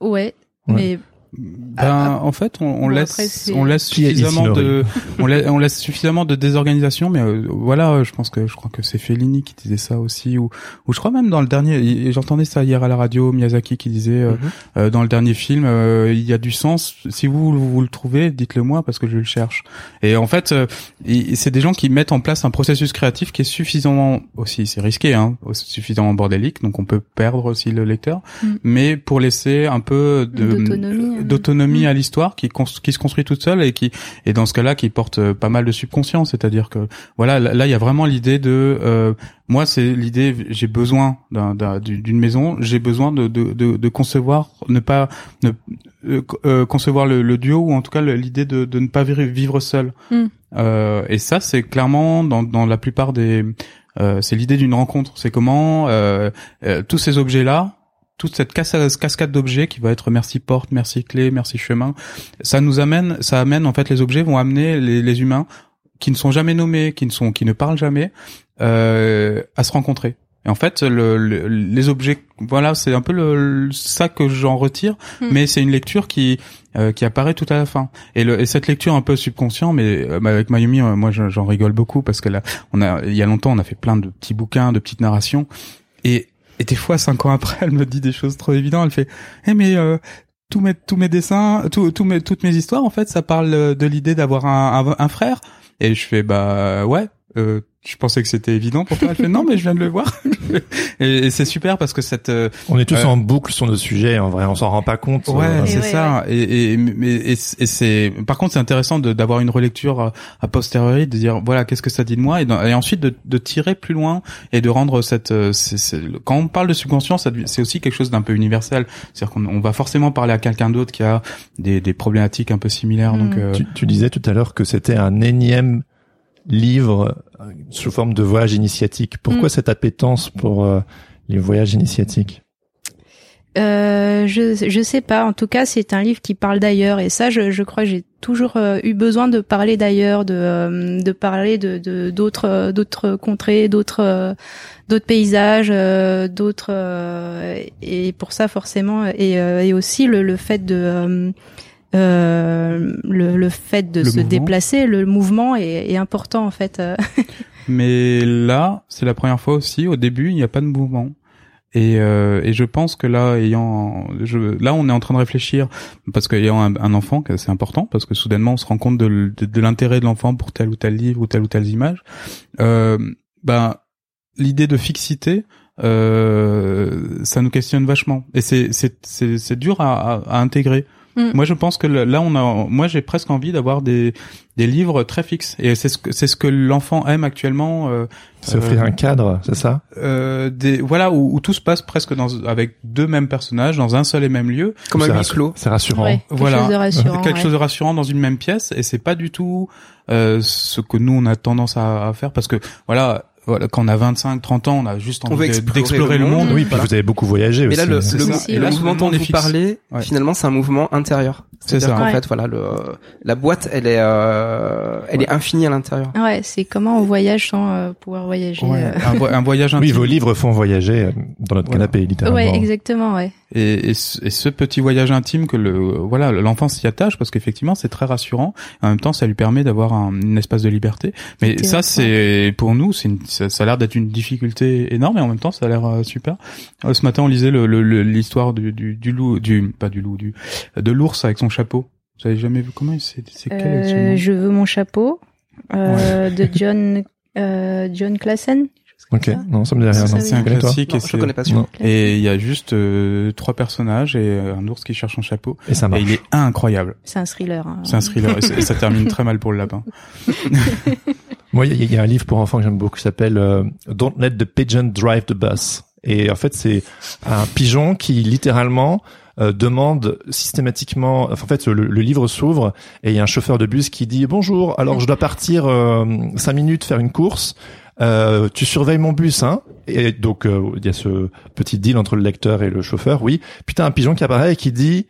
Ouais. Ouais. Mais Ben, en fait, on, on laisse, on laisse suffisamment de, [LAUGHS] on laisse, on laisse suffisamment de désorganisation, mais euh, voilà, je pense que, je crois que c'est Fellini qui disait ça aussi, ou, ou je crois même dans le dernier, j'entendais ça hier à la radio, Miyazaki qui disait, euh, Mhm. euh, dans le dernier film, euh, il y a du sens. Si vous, vous, le trouvez, dites-le moi parce que je le cherche. Et en fait, euh, c'est des gens qui mettent en place un processus créatif qui est suffisamment aussi, c'est risqué, hein, suffisamment bordélique, donc on peut perdre aussi le lecteur, Mm. mais pour laisser un peu de D'autonomie, hein. d'autonomie à l'histoire qui, qui se construit toute seule et qui et dans ce cas-là qui porte euh, pas mal de subconscient, c'est-à-dire que voilà, là il y a vraiment l'idée de euh, moi c'est l'idée j'ai besoin d'un- d'un- d'une maison, j'ai besoin de, de, de, de concevoir ne pas ne euh, euh, concevoir le, le duo ou en tout cas l'idée de, de ne pas vivre, seul. Mm. Euh, et ça c'est clairement dans, dans la plupart des euh, c'est l'idée d'une rencontre. C'est comment tous ces objets là toute cette cas- cascade d'objets qui va être merci porte, merci clé, merci chemin, ça nous amène, ça amène en fait les objets vont amener les, les humains qui ne sont jamais nommés, qui ne sont, qui ne parlent jamais, euh, à se rencontrer. Et en fait, le, le- les objets, voilà, c'est un peu le, le- ça que j'en retire, Hmm. mais c'est une lecture qui euh, qui apparaît tout à la fin. Et, le, et cette lecture un peu subconscient, mais euh, avec Mayumi, euh, moi j'en j'en rigole beaucoup parce que là, on a, il y a longtemps, on a fait plein de petits bouquins, de petites narrations, et et des fois, cinq ans après, [LAUGHS] elle me dit des choses trop évidentes. Elle fait, eh mais euh, tous mes tous mes dessins, tous mes toutes mes histoires, en fait, ça parle euh, de l'idée d'avoir un, un un frère. Et je fais bah ouais. Euh, je pensais que c'était évident pour toi. Elle fait non, mais je viens de le voir. [LAUGHS] et, et c'est super parce que cette euh, On est tous Euh, en boucle sur nos sujets. En vrai, on s'en rend pas compte. Ouais, Euh, c'est ouais, ça. Et, et, mais- et, et c'est. Par contre, c'est intéressant de- d'avoir une relecture à, à posteriori, de dire voilà qu'est-ce que ça dit de moi, et, dans- et ensuite de, de tirer plus loin et de rendre cette. euh, c'est- c'est- quand on parle de subconscient, c'est aussi quelque chose d'un peu universel. C'est-à-dire qu'on on va forcément parler à quelqu'un d'autre qui a des, des problématiques un peu similaires. Donc Mm. euh, Tu, tu disais tout à l'heure que c'était un énième livre euh, sous forme de voyage initiatique. Pourquoi Mm. cette appétence pour euh, les voyages initiatiques? Euh, je je sais pas. En tout cas, c'est un livre qui parle d'ailleurs et ça, je, je crois j'ai toujours euh, eu besoin de parler d'ailleurs, de euh, de parler de de- d'autres euh, d'autres contrées, d'autres d'autres paysages, d'autres euh, et pour ça forcément et euh, et aussi le le fait de euh, le, le fait de Le se mouvement. déplacer, le mouvement est, est important en fait. euh. [LAUGHS] Mais là, c'est la première fois aussi. Au début, il n'y a pas de mouvement. Et, euh, et je pense que là, ayant, je, là, on est en train de réfléchir parce qu'ayant un, un enfant, c'est important parce que soudainement, on se rend compte de, de, de l'intérêt de l'enfant pour tel ou tel livre ou telle ou telle image. Euh, ben, l'idée de fixité, euh, ça nous questionne vachement. Et c'est c'est c'est c'est dur à, à, à intégrer. Mm. Moi, je pense que là, on a, moi, j'ai presque envie d'avoir des des livres très fixes. Et c'est ce que c'est ce que l'enfant aime actuellement. Euh, S'offrir euh, un cadre, c'est ça? euh, des voilà où, où tout se passe presque dans avec deux mêmes personnages dans un seul et même lieu. Comme un huis clos. C'est rassurant. Ouais, quelque Voilà. chose de rassurant. quelque ouais. chose de rassurant dans une même pièce et c'est pas du tout euh, ce que nous on a tendance à, à faire parce que voilà voilà quand on a 25 30 ans on a juste envie d'explorer le le monde. Oui, puis Voilà. vous avez beaucoup voyagé Mais aussi. là, le, le, ça. aussi, le ouais. mouvement dont vous parlez, Ouais. finalement, c'est un mouvement intérieur. C'est C'est-à-dire ça. qu'en Ouais. fait, voilà, le, la boîte, elle est, euh, elle est infinie à l'intérieur. Ouais, c'est comment on voyage sans euh, pouvoir voyager. Ouais, euh. un, vo- un voyage intime Oui, vos livres font voyager euh, dans notre Voilà. canapé, littéralement. Ouais, exactement, ouais. et, et, ce, et ce petit voyage intime que le voilà l'enfant s'y attache parce qu'effectivement c'est très rassurant en même temps ça lui permet d'avoir un, une espace de liberté mais ça c'est pour nous c'est une- ça, ça a l'air d'être une difficulté énorme et en même temps ça a l'air euh, super Euh, ce matin on lisait le- le- le- l'histoire du, du, du loup du pas du loup du de l'ours avec son chapeau vous avez jamais vu comment il- c'est c'est Euh, je veux mon chapeau euh, de John euh, John Classen. Ok, non, ça me dit rien. C'est un classique Non, et je c'est- le connais pas. Et il y a juste euh, trois personnages et euh, un ours qui cherche son chapeau Et ça et marche. il est incroyable C'est un thriller. hein. C'est un thriller et, et ça termine très mal pour le lapin. [LAUGHS] Moi, il y, y a un livre pour enfants que j'aime beaucoup qui s'appelle euh, Don't Let the Pigeon Drive the Bus. Et en fait, c'est un pigeon qui littéralement euh, demande systématiquement. enfin, en fait, le, le livre s'ouvre et il y a un chauffeur de bus qui dit bonjour. Alors, je dois partir euh, cinq minutes faire une course. Euh, tu surveilles mon bus, hein? Et donc, euh, il y a ce petit deal entre le lecteur et le chauffeur. Oui. Puis t'as un pigeon qui apparaît et qui dit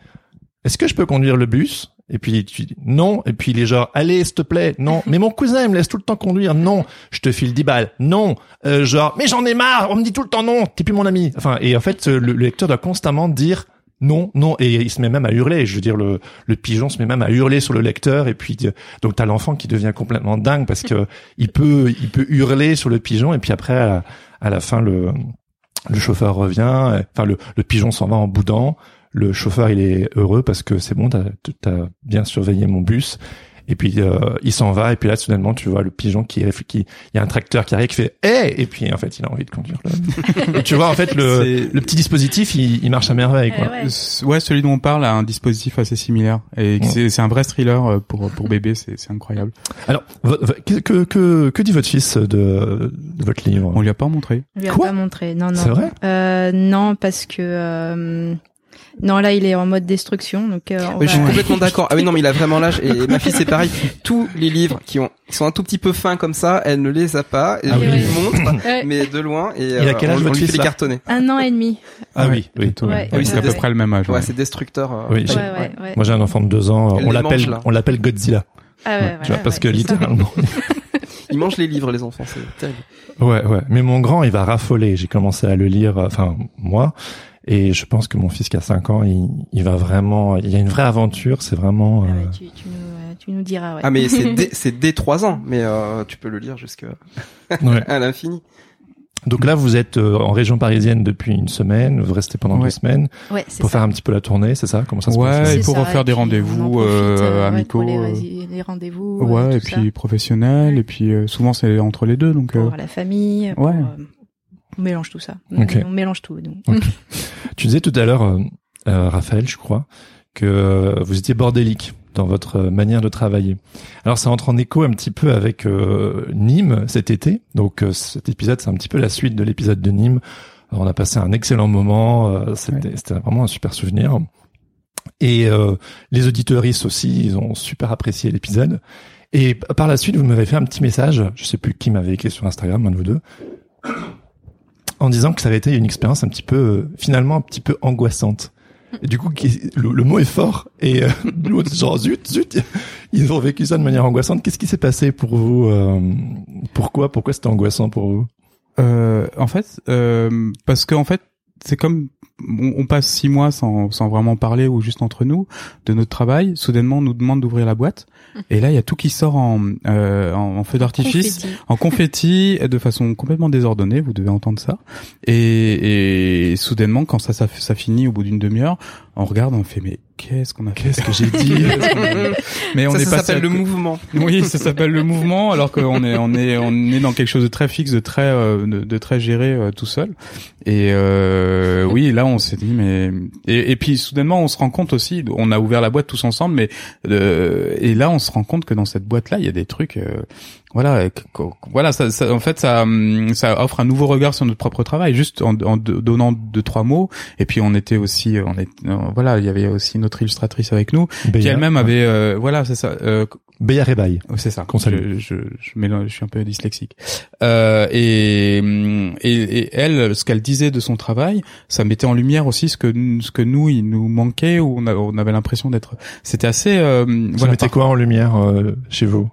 Est-ce que je peux conduire le bus? Et puis tu dis non, et puis il est genre allez s'il te plaît, non, [LAUGHS] mais mon cousin il me laisse tout le temps conduire, non, je te file 10 balles, non, euh, genre mais j'en ai marre, on me dit tout le temps non, t'es plus mon ami. Enfin et en fait le, le lecteur doit constamment dire non, non, et il se met même à hurler. Je veux dire le le pigeon se met même à hurler sur le lecteur. Et puis euh, donc t'as l'enfant qui devient complètement dingue parce que [LAUGHS] il peut il peut hurler sur le pigeon. Et puis après à la, à la fin le le chauffeur revient, euh, enfin le, le pigeon s'en va en boudant, le chauffeur il est heureux parce que c'est bon, t'as as bien surveillé mon bus. Et puis euh, il s'en va et puis là soudainement tu vois le pigeon qui qui il y a un tracteur qui arrive qui fait hey et puis en fait il a envie de conduire. [LAUGHS] et tu vois en fait le, le petit dispositif il, il marche à merveille quoi. Eh ouais. Celui dont on parle a un dispositif assez similaire et Ouais. c'est c'est un vrai thriller euh, pour pour bébé, c'est c'est incroyable. Alors que, que que que dit votre fils de de votre livre? On lui a pas montré. Je lui ai Quoi? pas montré. Non, non. C'est vrai? Euh, Non, parce que euh, non, là, il est en mode destruction, donc. euh, on Mais je suis complètement [LAUGHS] d'accord. Ah oui, non, mais il a vraiment l'âge. Et ma fille, c'est pareil. Tous les livres qui ont, qui sont un tout petit peu fins comme ça, elle ne les a pas. Et Ah je oui. lui montre, [LAUGHS] mais de loin. Et Il a euh, quel âge, on, on votre lui fils, fait les cartonner. Un an et demi. Ah oui oui. bientôt, Ouais. Oui, c'est à peu près le même âge. Ouais, ouais. c'est destructeur. euh, Oui. Moi j'ai un enfant de deux ans, Elle on les l'appelle on l'appelle Godzilla. Ah ouais, tu vois ouais, parce ouais, que littéralement Ils mangent les livres, les enfants. C'est terrible. Ouais, ouais. Mais mon grand, il va raffoler. J'ai commencé à le lire, euh, enfin, moi. Et je pense que mon fils qui a 5 ans, il, il va vraiment, il y a une vraie aventure. C'est vraiment, Ah ouais, euh, tu, tu nous, euh, tu nous diras, ouais. Ah, mais c'est dès, [LAUGHS] c'est dès 3 ans. Mais euh, tu peux le lire jusqu'à [LAUGHS] ouais. à l'infini. Donc là, vous êtes euh, en région parisienne depuis une semaine. Vous restez pendant Ouais. deux semaines ouais, c'est pour ça. faire un petit peu la tournée, c'est ça? Comment ça se Ouais, passe? Et pour ça, refaire des rendez-vous, profite, euh, ouais, amicaux, pour les, les rendez-vous. euh, Ouais, et puis professionnel, et puis euh, souvent c'est entre les deux, donc ça. euh, pour la famille. pour, ouais. On mélange tout ça. On mélange tout. Donc. [LAUGHS] Tu disais tout à l'heure, euh, euh, Raphaël, je crois, que euh, vous étiez bordélique dans votre manière de travailler. Alors ça entre en écho un petit peu avec euh, Nîmes cet été. Donc cet épisode, c'est un petit peu la suite de l'épisode de Nîmes. Alors, on a passé un excellent moment. C'était vraiment un super souvenir. Et les auditeuristes aussi, ils ont super apprécié l'épisode. Et par la suite, vous m'avez fait un petit message. Je sais plus qui m'avait écrit sur Instagram, un de vous deux en disant que ça avait été une expérience un petit peu, euh, finalement, un petit peu angoissante. Du coup, le, le mot est fort. Et euh, [LAUGHS] genre, zut, zut, ils ont vécu ça de manière angoissante. Qu'est-ce qui s'est passé pour vous euh, Pourquoi Pourquoi c'était angoissant pour vous? Euh, en fait, euh, parce que en fait, c'est comme on, on passe six mois sans, sans vraiment parler ou juste entre nous de notre travail. Soudainement, on nous demande d'ouvrir la boîte, et là, il y a tout qui sort en, euh, en, en feu d'artifice, en confetti, [LAUGHS] de façon complètement désordonnée. Vous devez entendre ça. Et, et soudainement, quand ça, ça, ça finit au bout d'une demi-heure, on regarde, on fait mais qu'est-ce qu'on a fait Qu'est-ce que j'ai dit [LAUGHS] Mais on ça, est ça passé à s'appelle le mouvement. oui, ça s'appelle le mouvement, alors qu'on est on est on est dans quelque chose de très fixe, de très euh, de, de très géré euh, tout seul. Et euh, oui, là on s'est dit mais et, et puis soudainement on se rend compte aussi, on a ouvert la boîte tous ensemble, mais euh, et là on se rend compte que dans cette boîte là il y a des trucs. Euh, voilà, que- voilà, ça, ça- en fait, ça, hum, ça offre un nouveau regard sur notre propre travail, juste en, en donnant deux trois mots. Et puis on était aussi, on est, euh, voilà, il y avait aussi notre illustratrice avec nous, qui Béa, elle-même avait, euh, voilà, c'est ça, euh, Béa Rebaille. Oh, C'est ça. Je, je, je, mélange- je suis un peu dyslexique. Euh, et, et, et elle, ce qu'elle disait de son travail, ça mettait en lumière aussi ce que ce que nous, il nous manquait ou on, avait l'impression d'être. C'était assez. Euh, Vous voilà, mettez quoi en lumière euh, chez vous?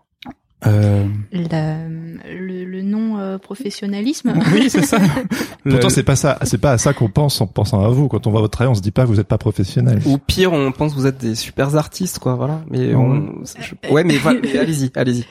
Euh, La- le, le non euh, professionnalisme. [LAUGHS] Oui, c'est ça. [LAUGHS] Le- Pourtant, c'est pas ça. C'est pas à ça qu'on pense en pensant à vous. Quand on voit votre travail, on se dit pas que vous n'êtes pas professionnel. Ou pire, on pense que vous êtes des super artistes, quoi. Voilà. Mais Ouais. on, ouais, [LAUGHS] mais allez-y, allez-y.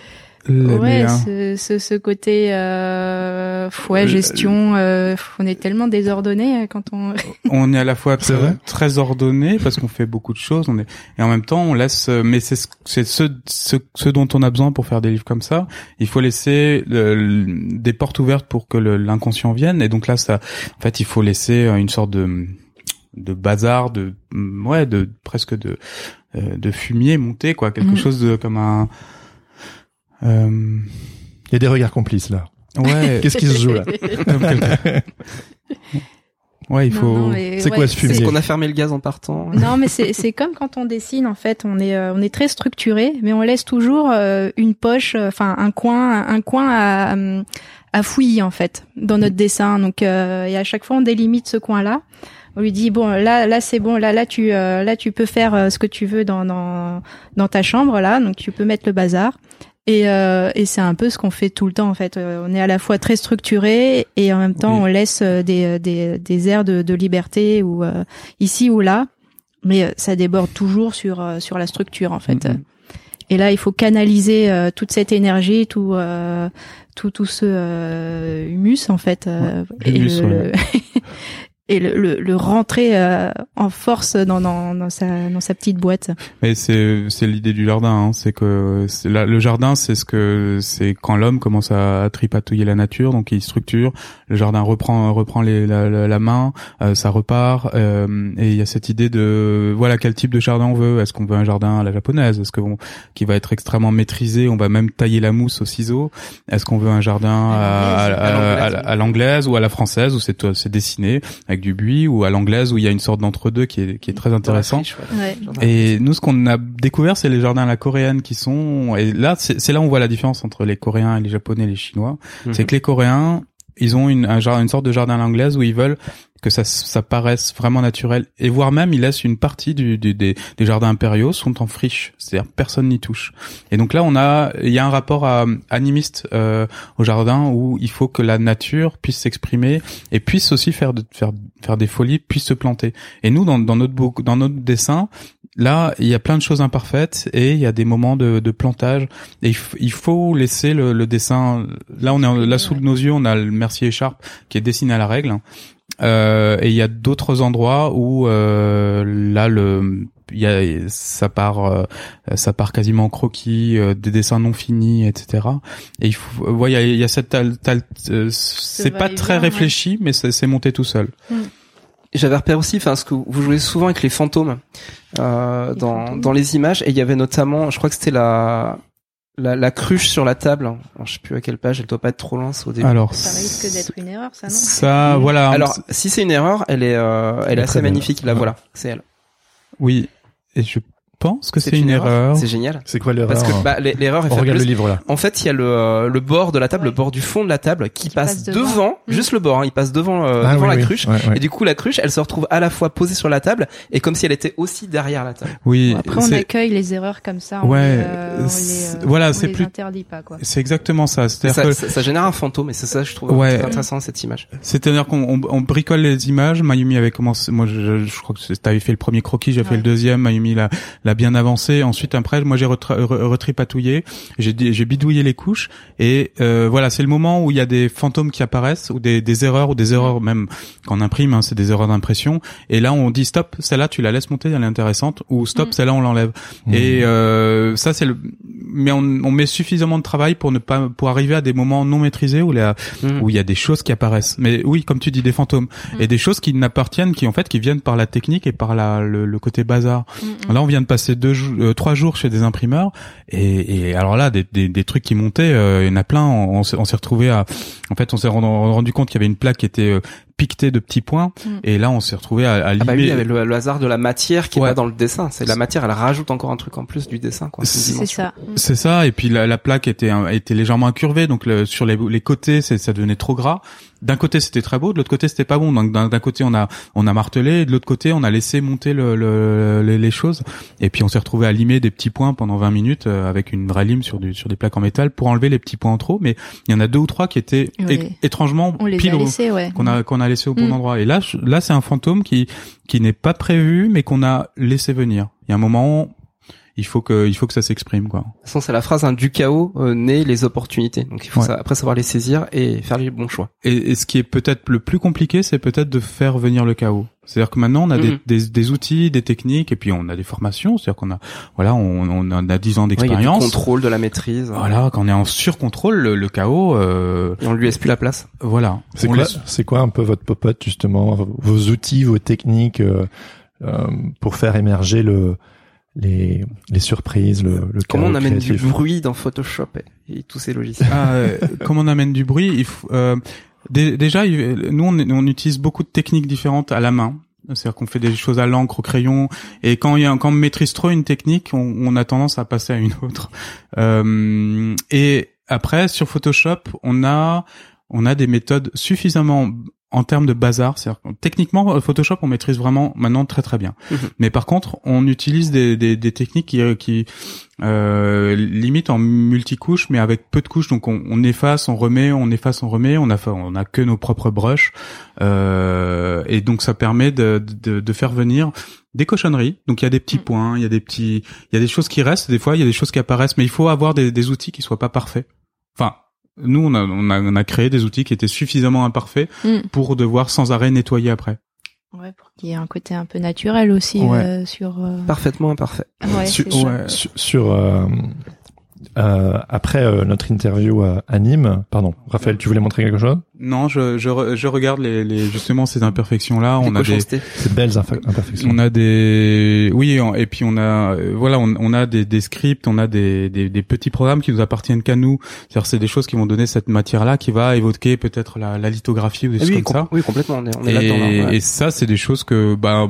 Le- Ouais, ce, ce, ce côté euh, ouais, Le- gestion, euh, on est tellement désordonné euh, quand on. [LAUGHS] on est à la fois très, ordonné parce qu'on fait beaucoup de choses, on est et en même temps on laisse. euh, Mais c'est ce, c'est ce, ce, ce dont on a besoin pour faire des livres comme ça. Il faut laisser le- des portes ouvertes pour que l'inconscient vienne. Et donc là, ça, en fait, il faut laisser euh, une sorte de de bazar, de mm, ouais, de presque de euh, de fumier monter quoi, quelque Mhm. chose de comme un euh, Il y a des regards complices là. Ouais. [LAUGHS] Qu'est-ce qui se joue là ouais, il faut. C'est ouais, quoi ce fumier ce qu'on a fermé le gaz en partant? Non, mais c'est c'est comme quand on dessine en fait, on est euh, on est très structuré, mais on laisse toujours euh, une poche, euh, enfin un coin, un coin à à fouiller en fait dans notre dessin. Donc euh, et à chaque fois on délimite ce coin-là. On lui dit bon là là c'est bon là là tu euh, là tu peux faire euh, ce que tu veux dans dans dans ta chambre là, donc tu peux mettre le bazar. Et, euh, et c'est un peu ce qu'on fait tout le temps en fait. Euh, on est à la fois très structuré et en même temps Oui. on laisse euh, des, des, des airs de, de liberté ou euh, ici ou là, mais euh, ça déborde toujours sur euh, sur la structure en fait. Mhm. Et là il faut canaliser euh, toute cette énergie, tout euh, tout tout ce euh, humus en fait, euh, et l'humus, le, ouais. [LAUGHS] et le, le, le rentrer euh, en force dans, dans dans sa dans sa petite boîte. Mais c'est c'est l'idée du jardin, hein. c'est que c'est la- le jardin, c'est ce que c'est quand l'homme commence à, à tripatouiller la nature, donc il structure, le jardin reprend reprend les, la, la, la main, euh, ça repart, euh, et il y a cette idée de voilà quel type de jardin on veut. Est-ce qu'on veut un jardin à la japonaise, est-ce que qui va être extrêmement maîtrisé, on va même tailler la mousse au ciseau. Est-ce qu'on veut un jardin à, à, à- à- à l'anglaise ou à la française où c'est c'est dessiné avec du buis ou à l'anglaise où il y a une sorte d'entre-deux qui est qui est très intéressant. Ouais. Et nous, ce qu'on a découvert, c'est les jardins à la coréenne qui sont. Et là, c'est là où on voit la différence entre les Coréens et les Japonais et les Chinois. Mhm. C'est que les Coréens, ils ont une, un, une sorte de jardin à l'anglaise où ils veulent que ça, ça paraisse vraiment naturel. Et voire même, ils laissent une partie du, du- des, des jardins impériaux sont en friche. C'est-à-dire personne n'y touche. Et donc là, on a, il y a un rapport à, animiste euh, au jardin où il faut que la nature puisse s'exprimer et puisse aussi faire, de, faire, faire des folies, puisse se planter. Et nous, dans, dans notre beau- dans notre dessin, Là, il y a plein de choses imparfaites et il y a des moments de, de plantage. Et il, il faut laisser le, le dessin. Là, on est là sous nos yeux, on a le Mercier Écharpe qui est dessiné à la règle. Euh, et il y a d'autres endroits où euh, là le il y a ça part euh, ça part quasiment en croquis euh, des dessins non finis etc et il faut ouais, il y a, il y a cette tal- tal- euh, c'est pas très réfléchi mais c'est c'est monté tout seul. J'avais repéré aussi, enfin, ce que vous jouez souvent avec les fantômes euh, Les dans fantômes. dans les images, et il y avait notamment, je crois que c'était la, la la cruche sur la table. Alors, je sais plus à quelle page, elle doit pas être trop loin, c'est au début. alors Ça risque d'être une erreur, ça non ça voilà Alors, si c'est une erreur, elle est, euh, elle est est assez magnifique. Là, Ouais. voilà, c'est elle. oui et je pense que c'est une, erreur C'est génial. C'est quoi l'erreur Parce que bah, l'e- l'erreur est On faite regarde plus- le livre là. En fait, il y a le, euh, le bord de la table, Ouais. le bord du fond de la table qui, Qui passe, passe devant, devant. Juste le bord. hein, il passe devant, euh, Ah devant oui, la oui. cruche. Ouais, ouais. Et du coup, la cruche, elle se retrouve à la fois posée sur la table et comme si elle était aussi derrière la table. oui Bon, Après, on accueille les erreurs comme ça. On Ouais, les, euh, on les, c'est- euh, voilà, c'est plus- interdit pas quoi. c'est exactement ça c'est-à-dire Ça, que ça, ça génère un fantôme et c'est ça, je trouve intéressant cette image. C'est-à-dire qu'on on, bricole les images. Mayumi avait commencé. Moi, je, je crois que t'avais fait le premier croquis, j'ai fait le deuxième. Mayumi l'a, l'a bien avancé. Ensuite, après, moi, j'ai retripatouillé. J'ai, bidouillé les couches. Et euh, voilà, c'est le moment où il y a des fantômes qui apparaissent ou des, des erreurs ou des erreurs même quand on imprime. hein, c'est des erreurs d'impression. Et là, on dit stop. Celle-là, tu la laisses monter, elle est intéressante. Ou stop, Mm. celle-là, on l'enlève. Mmh. Et euh, ça, c'est le. Mais on, on met suffisamment de travail pour ne pas pour arriver à des moments non maîtrisés où la Mhm. où il y a des choses qui apparaissent. Mais oui, comme tu dis, des fantômes Mm. et des choses qui n'appartiennent, qui en fait, qui viennent par la technique et par la, le, le côté bazar. Mm, mm. Là, on vient de passer deux, jou- euh, trois jours chez des imprimeurs et, et alors là, des, des, des trucs qui montaient, euh, il y en a plein. On, on s'est retrouvé à, en fait, on s'est rendu, rendu compte qu'il y avait une plaque qui était piquetée de petits points Mm. et là, on s'est retrouvé à, à Ah bah limer- oui, il y avait le, le hasard de la matière qui est Ouais. pas dans le dessin. C'est la matière, elle rajoute encore un truc en plus du dessin, C'est ça. Mm. C'est ça, et puis la, la plaque était un- était légèrement incurvée, donc le- sur les, les côtés, ça devenait trop gras. D'un côté, c'était très beau, de l'autre côté, c'était pas bon. Donc d'un côté, on a on a martelé, et de l'autre côté, on a laissé monter le, le- les, les choses. Et puis on s'est retrouvé à limer des petits points pendant 20 minutes euh, avec une vraie lime sur du sur des plaques en métal pour enlever les petits points en trop. Mais il y en a deux ou trois qui étaient Ouais. é- étrangement On les pile a laissés, ouais. qu'on a qu'on a laissé au bon Mm. endroit. Et là, là, c'est un fantôme qui qui n'est pas prévu, mais qu'on a laissé venir. Il y a un moment, il faut que il faut que ça s'exprime, quoi. De toute façon, c'est la phrase hein, du chaos euh, naît les opportunités. Donc il faut Ouais. ça- après savoir les saisir et faire les bons choix. Et, et ce qui est peut-être le plus compliqué, c'est peut-être de faire venir le chaos. C'est-à-dire que maintenant, on a Mhm. des, des, des outils, des techniques, et puis on a des formations. C'est-à-dire qu'on a, voilà, on, on a 10 ans Ouais, d'expérience. contrôle, de la maîtrise. voilà, quand on est en surcontrôle, le, le chaos, euh, Et on lui laisse plus la place. voilà. C'est quoi, c'est quoi un peu votre popote justement, vos outils, vos techniques euh, euh, pour faire émerger le les les surprises, le, le Comment on amène du bruit dans Photoshop et, et tous ces logiciels Ah, euh, [LAUGHS] comment on amène du bruit il faut, euh, dé- Déjà, nous, on, on utilise beaucoup de techniques différentes à la main. C'est-à-dire qu'on fait des choses à l'encre, au crayon, et quand il y a, quand on maîtrise trop une technique, on, on a tendance à passer à une autre. Euh, et après, sur Photoshop, on a, on a des méthodes suffisamment en termes de bazar. C'est-à-dire que techniquement, euh, Photoshop, on maîtrise vraiment maintenant très très bien. Mhm. Mais par contre, on utilise des, des, des techniques qui, euh, qui euh, limite en multicouches, mais avec peu de couches. Donc on, on efface, on remet, on efface, on remet. On a on a que nos propres brushes, euh, et donc ça permet de, de, de faire venir des cochonneries. Donc il y a des petits Mm. points, il y a des petits, il y a des choses qui restent. Des fois, il y a des choses qui apparaissent, mais il faut avoir des, des outils qui soient pas parfaits. Enfin. Nous, on a, on, a, on a créé des outils qui étaient suffisamment imparfaits Mm. pour devoir sans arrêt nettoyer après. Ouais, pour qu'il y ait un côté un peu naturel aussi Ouais. euh, sur. euh, Parfaitement imparfait. Ouais, Sur- ouais. sur, sur, euh, euh, après euh, notre interview à, à Nîmes, pardon, Raphaël, tu voulais montrer quelque chose? Non, je, je, re- je regarde les, les justement ces imperfections là. On a des. Ces belles imperfections. on a des, oui, et puis on a, euh, voilà, on, on a des, des scripts, on a des, des, des petits programmes qui nous appartiennent qu'à nous. C'est-à-dire, c'est des choses qui vont donner cette matière-là, qui va évoquer peut-être la, la lithographie ou des Ah choses oui, comme ça. oui, complètement. On est, on est Et, là, ouais. et ça, c'est des choses que, bah,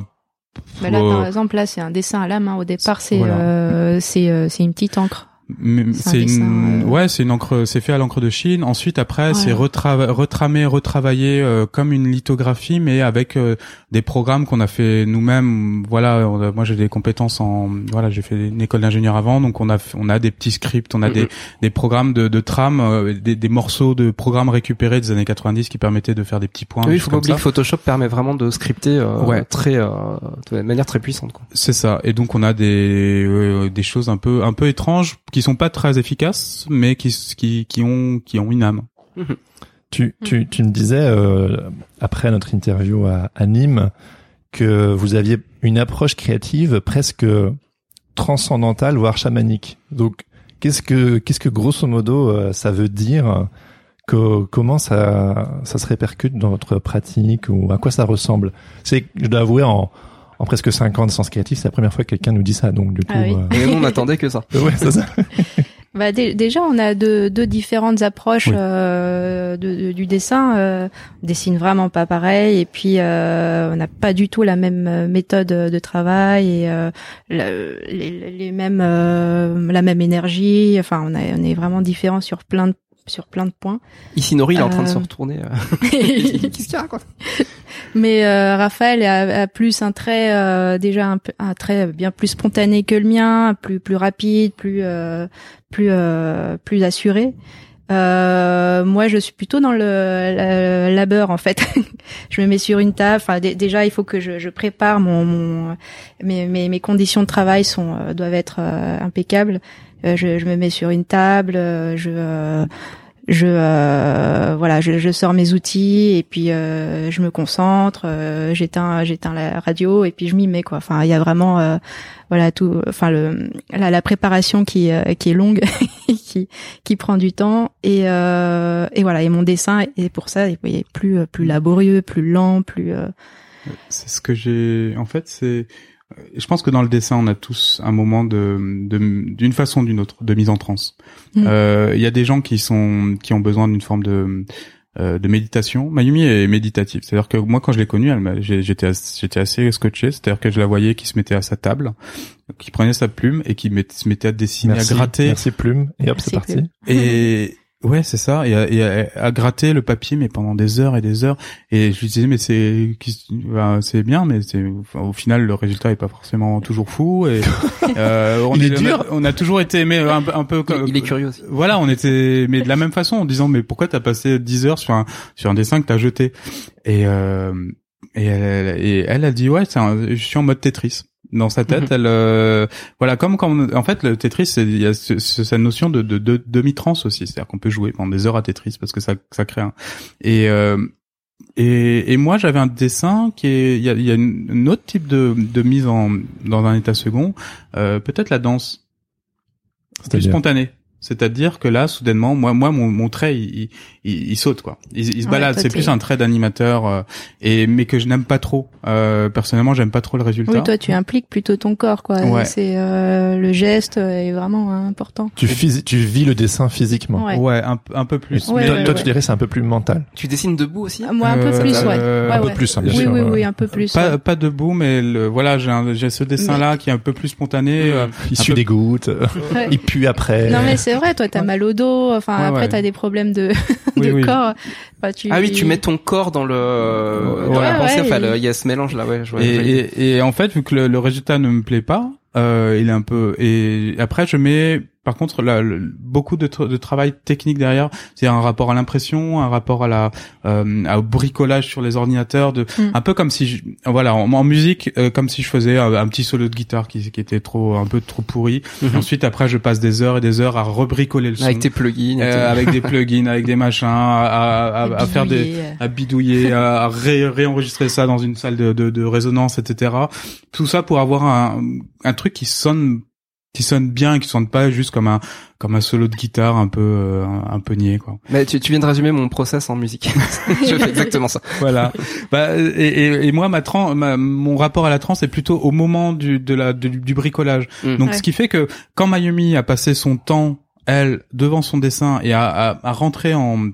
Bah là, par exemple, là, c'est un dessin à la main. Au départ, c'est Voilà. euh, c'est euh, c'est une petite encre. Mais C'est un C'est une, euh, ouais, c'est une encre, c'est fait à l'encre de Chine. Ensuite, après, c'est retrava- retramé, retravaillé euh, comme une lithographie, mais avec euh, des programmes qu'on a fait nous-mêmes. Voilà, on a- moi j'ai des compétences en, voilà, j'ai fait une école d'ingénieur avant, donc on a, on a des petits scripts, on a des, Mhm. des programmes de, de trame, euh, des, des morceaux de programmes récupérés des années 90 qui permettaient de faire des petits points. Oui, il faut pas oublier que Photoshop permet vraiment de scripter euh, Ouais. très, euh, de manière très puissante. Quoi. C'est ça. Et donc on a des euh, des choses un peu un peu étranges qui sont pas très efficaces, mais qui qui qui ont qui ont une âme. Tu, tu, tu me disais, euh, après notre interview à, à Nîmes, que vous aviez une approche créative presque transcendantale, voire chamanique. Donc, qu'est-ce que, qu'est-ce que grosso modo euh, ça veut dire? Que, Comment ça, ça se répercute dans votre pratique ou à quoi ça ressemble? C'est, je dois avouer, en, en presque cinq ans de sens créatif, c'est la première fois que quelqu'un nous dit ça. Donc, du coup, Ah oui. Et nous, on attendait que ça. [LAUGHS] ouais, c'est ça. [LAUGHS] Bah, dé- déjà, on a deux, deux différentes approches Oui. euh, de, de- du dessin. Euh, on dessine vraiment pas pareil, et puis euh, on n'a pas du tout la même euh, méthode de travail et euh, le- les, les mêmes, euh, la même énergie. Enfin, on, a, on est vraiment différents sur plein de sur plein de points. Isinori, il est en train de Euh. se retourner. euh. [LAUGHS] Qu'est-ce qu'il raconte? Mais euh, Raphaël a, a plus un trait euh, déjà un, peu- un trait bien plus spontané que le mien, plus plus rapide, plus euh, plus euh, plus assuré. Euh, moi, je suis plutôt dans le, le labeur en fait. [LAUGHS] je me mets sur une table. Enfin, dé- déjà, il faut que je, je prépare mon, mon mes, mes mes conditions de travail sont euh, doivent être euh, impeccables. Euh, je, je me mets sur une table. euh, je euh, je euh, voilà, je, je sors mes outils et puis euh, je me concentre. euh, j'éteins j'éteins la radio et puis je m'y mets quoi. Enfin, il y a vraiment voilà tout. Enfin le la, la préparation qui qui est longue, [LAUGHS] qui qui prend du temps et et voilà et mon dessin est pour ça il est plus plus laborieux, plus lent, plus C'est ce que j'ai. En fait, c'est. Je pense que dans le dessin, on a tous un moment de, de- d'une façon ou d'une autre, de mise en transe. Mm. Euh, Il y a des gens qui sont, qui ont besoin d'une forme de, euh, de méditation. Mayumi est méditative. C'est-à-dire que moi, quand je l'ai connue, elle j'étais, j'étais assez scotché. C'est-à-dire que je la voyais qui se mettait à sa table, qui prenait sa plume et qui met- se mettait à dessiner, Merci, à gratter. merci Plume. Et hop, c'est parti. Plume. Et ouais, c'est ça. Et, à, et à- à gratter le papier, mais pendant des heures et des heures. Et je lui disais, mais c'est, ben, c'est bien, mais c'est, enfin, au final, le résultat est pas forcément toujours fou. Et [LAUGHS] euh, on Il est dur. On a, toujours été aimé un, peu- un peu comme. Il est curieux aussi. Voilà, on était, mais de la même façon, en disant, mais pourquoi t'as passé 10 heures sur un sur un dessin que t'as jeté? Et euh, et elle, et elle a dit, ouais, c'est un- je suis en mode Tetris. Dans sa tête, Mhm. elle, euh, voilà, comme quand, en fait, le Tetris, c'est- il y a ce- ce- cette notion de, de, de demi-trance aussi, c'est-à-dire qu'on peut jouer pendant des heures à Tetris parce que ça, ça crée un. Et euh, et, et moi, j'avais un dessin qui est, il y a, y a une, une autre type de, de mise en dans un état second, euh, peut-être la danse, plus spontanée. C'est-à-dire que là, soudainement, moi, moi, mon, mon trait, il, il, il saute quoi. Il, il se Ouais, balade. C'est plus un trait d'animateur, euh, et mais que je n'aime pas trop. Euh, personnellement, j'aime pas trop le résultat. Oui, toi, tu impliques plutôt ton corps, quoi. Ouais. C'est euh, le geste est vraiment euh, important. Tu, tu vis le dessin physiquement. Ouais. Ouais, un, un peu plus. Ouais, mais- toi, ouais, toi, ouais. tu dirais c'est un peu plus mental. Tu dessines debout aussi? Ah, Moi, un peu Euh, plus, ouais. euh, Ouais, un peu plus, hein, bien oui, sûr. oui, oui, un peu plus. Pas, ouais. pas debout, mais le, voilà, j'ai un- j'ai ce dessin-là qui est un peu plus spontané. euh, Il peu- des gouttes, Ouais. il pue après. Non mais c'est vrai, toi t'as mal au dos, enfin après t'as des problèmes de, [LAUGHS] de oui. corps. Enfin, tu... Ah oui, tu mets ton corps dans le dans Ouais, la pensée. ouais, enfin, et- il y a ce mélange là, ouais. Je vois, Et, et, et en fait, vu que le, le résultat ne me plaît pas, euh, il est un peu. Et après, je mets, par contre, là, le- beaucoup de, tra- de travail technique derrière. C'est un rapport à l'impression, un rapport à la, euh, au bricolage sur les ordinateurs, de, Mm. un peu comme si, je, voilà, en, en musique, euh, comme si je faisais un, un petit solo de guitare qui, qui était trop, un peu trop pourri. Mhm. Ensuite, après, je passe des heures et des heures à rebricoler le son. avec tes plugins. Euh, tes- avec des [LAUGHS] plugins, avec des machins, à, à, à- à faire des, bidouiller, euh. à bidouiller, à à ré- réenregistrer ça dans une salle de, de, de résonance, etc. Tout ça pour avoir un, un truc qui sonne, qui sonne bien et qui sonne pas juste comme un, comme un solo de guitare un peu, euh, un, peu niais, quoi. Mais tu, tu viens de résumer mon process en musique. [LAUGHS] je fais exactement ça. Voilà. bah, et, et, et moi, ma, tran- ma mon rapport à la trance est plutôt au moment du, de la, du, du bricolage. Mm. Donc, Ouais. ce qui fait que quand Mayumi a passé son temps, elle, devant son dessin et a, a, a rentré en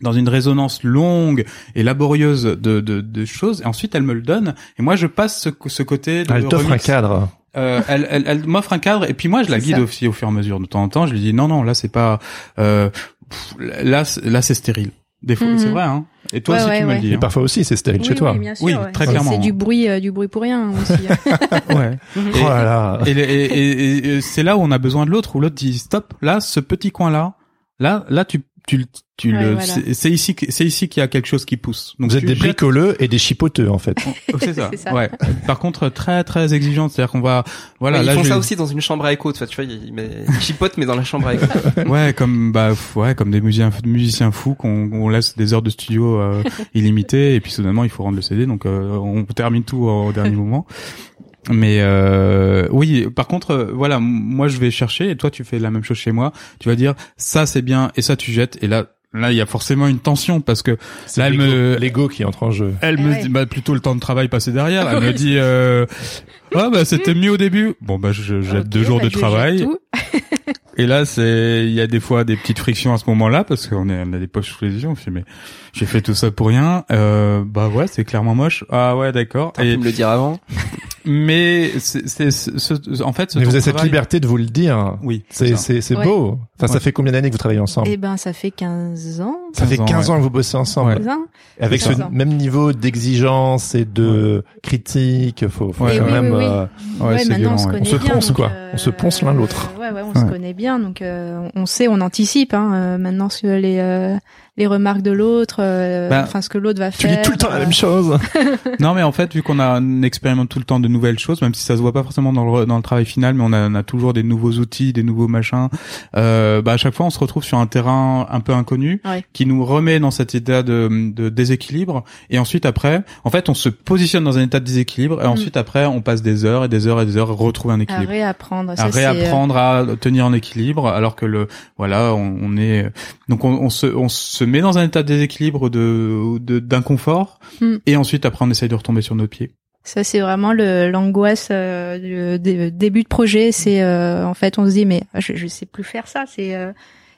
dans une résonance longue et laborieuse de, de, de choses, et ensuite elle me le donne, et moi je passe ce, ce côté de elle t'offre un cadre. Euh, elle, elle, elle m'offre un cadre, et puis moi je la guide ça. aussi au fur et à mesure. De temps en temps, je lui dis non, non, là c'est pas, euh, pff, là, c'est- là c'est stérile. Des fois, Mhm. c'est vrai, hein. Et toi Ouais, aussi ouais, tu me ouais. le dis. Et hein. parfois aussi, c'est stérile Oui, chez toi. Oui, bien sûr, Oui, ouais. très clairement, C'est hein. du bruit, euh, du bruit pour rien aussi. hein. [LAUGHS] Ouais. Oh là là. Et, et, et- et- et c'est là où on a besoin de l'autre, où l'autre dit stop, là, ce petit coin-là, là, là, tu, tu, tu Ouais, le, voilà. c'est ici, c'est ici qu'il y a quelque chose qui pousse. Donc Vous êtes des jettes- bricoleux et des chipoteux en fait. [LAUGHS] C'est ça. Ouais. Par contre, très, très exigeante, c'est-à-dire qu'on va, voilà, Ouais, ils là, font je- ça aussi dans une chambre à écho, tu vois, tu vois, ils, mais, ils chipotent mais dans la chambre à écho. [LAUGHS] Ouais, comme bah ouais, comme des musiciens, musiciens fous qu'on on laisse des heures de studio euh, illimitées et puis soudainement il faut rendre le CD, donc euh, on termine tout au dernier [LAUGHS] moment. Mais euh, oui, par contre, euh, voilà, moi je vais chercher et toi tu fais la même chose chez moi. Tu vas dire ça c'est bien et ça tu jettes et là là il y a forcément une tension parce que là elle me l'ego qui entre en jeu. elle Eh me ouais. dit bah, plutôt le temps de travail passé derrière. Elle [LAUGHS] me dit euh, ah bah c'était mieux au début. Bon bah je jette deux jours bah, de je jette travail. [LAUGHS] Et là, c'est, il y a des fois des petites frictions à ce moment-là parce qu'on est, on a des poches sous les yeux. On fait, mais j'ai fait tout ça pour rien. Euh, bah ouais, c'est clairement moche. Ah ouais, d'accord. Et- pu me le dire avant? [LAUGHS] mais c'est, c'est, ce- ce- en fait, ce Mais vous avez cette travail- liberté de vous le dire. Oui, C'est ça. c'est c'est Ouais. beau. Enfin, ça Ouais. fait combien d'années que vous travaillez ensemble? Eh ben, ça fait 15 ans. Ça fait 15 ans, 15 ans ouais. que vous bossez ensemble. Ouais. 15 ans. Avec ce 15 ans. même niveau d'exigence et de critique, faut, faut Ouais. quand oui, même. oui, oui. euh, Ouais, Ouais, c'est maintenant violent, on se On se bien. ponce, quoi. euh, On se ponce l'un l'autre. Ouais, ouais, on se connaît bien, donc euh, on sait, on anticipe. Hein, euh, maintenant sur les euh, les remarques de l'autre, euh, Bah, enfin ce que l'autre va Tu faire. dis tout le temps la euh, même chose. [LAUGHS] Non, mais en fait, vu qu'on a on expérimente tout le temps de nouvelles choses, même si ça se voit pas forcément dans le dans le travail final, mais on a, on a toujours des nouveaux outils, des nouveaux machins. Euh, bah à chaque fois, on se retrouve sur un terrain un peu inconnu, Ouais. qui nous remet dans cet état de, de déséquilibre. Et ensuite, après, en fait, on se positionne dans un état de déséquilibre, et ensuite, après, on passe des heures et des heures et des heures à retrouver un à équilibre. réapprendre. Ça, à euh, réapprendre à tenir en équilibre alors que le voilà on, on est donc on, on se on se met dans un état de déséquilibre de d'inconfort Hmm. et ensuite après on essaye de retomber sur nos pieds Ça, c'est vraiment l'angoisse euh, du début de projet. C'est euh, en fait, on se dit mais ah, je, je sais plus faire ça. C'est euh,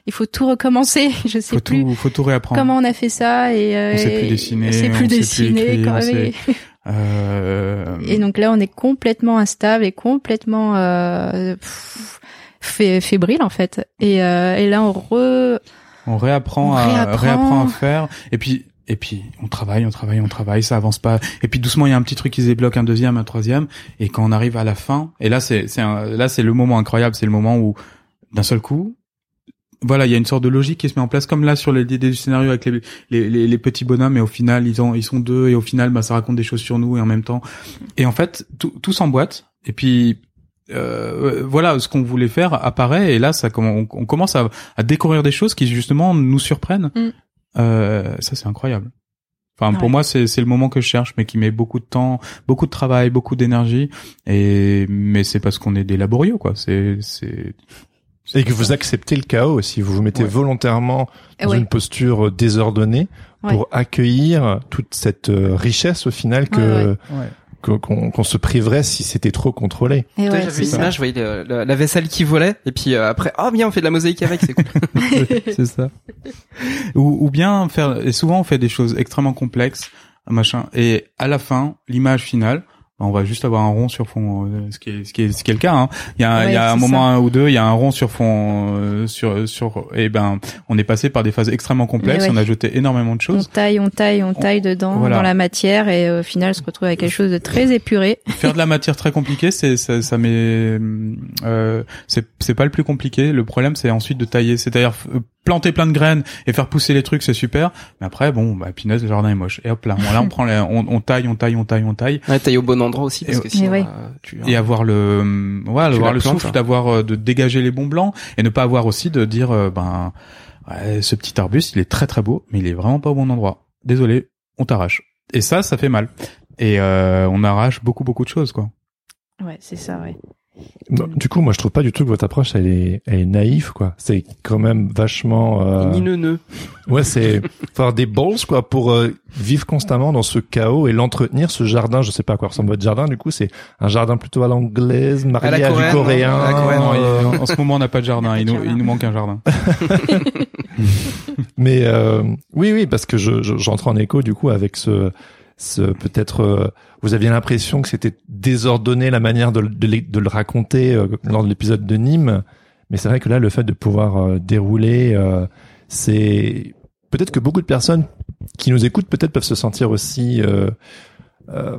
il faut tout recommencer. [LAUGHS] Je sais faut plus tout faut tout réapprendre comment on a fait ça et euh, On sait plus dessiner, on sait on plus sait plus dessiner. écrire, quand on même. [LAUGHS] euh, Et donc là, on est complètement instable et complètement euh, pff, fé- fébrile en fait. Et, euh, et là, on re on réapprend on à réapprend. réapprend à faire et puis et puis on travaille, on travaille, on travaille, ça avance pas. Et puis doucement il y a un petit truc qui se débloque, un deuxième, un troisième. Et quand on arrive à la fin, et là c'est c'est un- là c'est le moment incroyable, c'est le moment où d'un seul coup, voilà, il y a une sorte de logique qui se met en place comme là sur l'idée du scénario avec les, les, les, les petits bonhommes et au final ils ont ils sont deux et au final bah ça raconte des choses sur nous et en même temps et en fait tout tout s'emboîte et puis euh, voilà ce qu'on voulait faire apparaît et là ça on, on commence à, à découvrir des choses qui justement nous surprennent. Mm. euh, ça c'est incroyable. Enfin pour moi c'est c'est le moment que je cherche mais qui met beaucoup de temps beaucoup de travail beaucoup d'énergie. Et mais c'est parce qu'on est des laborieux quoi. C'est c'est Et que vous acceptez le chaos aussi. Vous vous mettez Ouais. volontairement dans Ouais. une posture désordonnée pour accueillir toute cette euh, richesse au final que Qu'on qu'on se priverait si c'était trop contrôlé. Et ouais, J'avais une ça. image, je voyais le- le- la vaisselle qui volait, et puis euh, après, oh bien, on fait de la mosaïque avec, c'est cool. [LAUGHS] [LAUGHS] c'est ça. Ou, ou bien faire, et souvent on fait des choses extrêmement complexes, machin, et à la fin, l'image finale, on va juste avoir un rond sur fond, euh, ce qui est, ce qui est, ce qui est le cas. Hein. Il y a, un- il y a Ouais, un c'est moment un ou deux, il y a un rond sur fond, euh, sur, sur, et ben, on est passé par des phases extrêmement complexes, ouais. on a ajouté énormément de On choses. taille, on taille, on taille dedans, Voilà. dans la matière, et euh, au final, se retrouve avec quelque chose de très épuré. Faire de la matière très compliquée, c'est, ça, ça met, euh, c'est, c'est pas le plus compliqué. Le problème, c'est ensuite de tailler, c'est-à-dire planter plein de graines et faire pousser les trucs, c'est super. Mais après, bon, bah, punaise, le jardin est moche. Et hop là, on, là, [LAUGHS] on prend, les- on, on taille, on taille, on taille, on taille. Ouais, taille au bon endroit aussi, parce Et- que sinon, ouais. euh, tu... Et avoir le, ouais, avoir le souffle hein. d'avoir, euh, de dégager les bons blancs et ne pas avoir aussi de dire, euh, ben, ouais, ce petit arbuste, il est très très beau, mais il est vraiment pas au bon endroit. Désolé, on t'arrache. Et ça, ça fait mal. Et euh, on arrache beaucoup beaucoup de choses, quoi. Ouais, c'est ça, ouais. Non, du coup, moi, je trouve pas du tout que votre approche, elle est, elle est naïve, quoi. C'est quand même vachement. Euh... Ni neuneux. Ouais, c'est faut avoir des balls, quoi, pour euh, vivre constamment dans ce chaos et l'entretenir. Ce jardin, je sais pas à quoi ressemble votre jardin. Du coup, c'est un jardin plutôt à l'anglaise, marié À la à, coréenne, du coréen. À la coréenne, Non, euh, il- en ce moment, on n'a pas de jardin. Il nous, il nous manque un jardin. [LAUGHS] Mais euh, oui, oui, parce que je, je- j'entre en écho du coup avec ce peut-être. euh, vous aviez l'impression que c'était désordonné la manière de, le- de, le- de le raconter euh, lors de l'épisode de Nîmes, mais c'est vrai que là, le fait de pouvoir euh, dérouler, euh, c'est peut-être que beaucoup de personnes qui nous écoutent peut-être peuvent se sentir aussi euh, euh,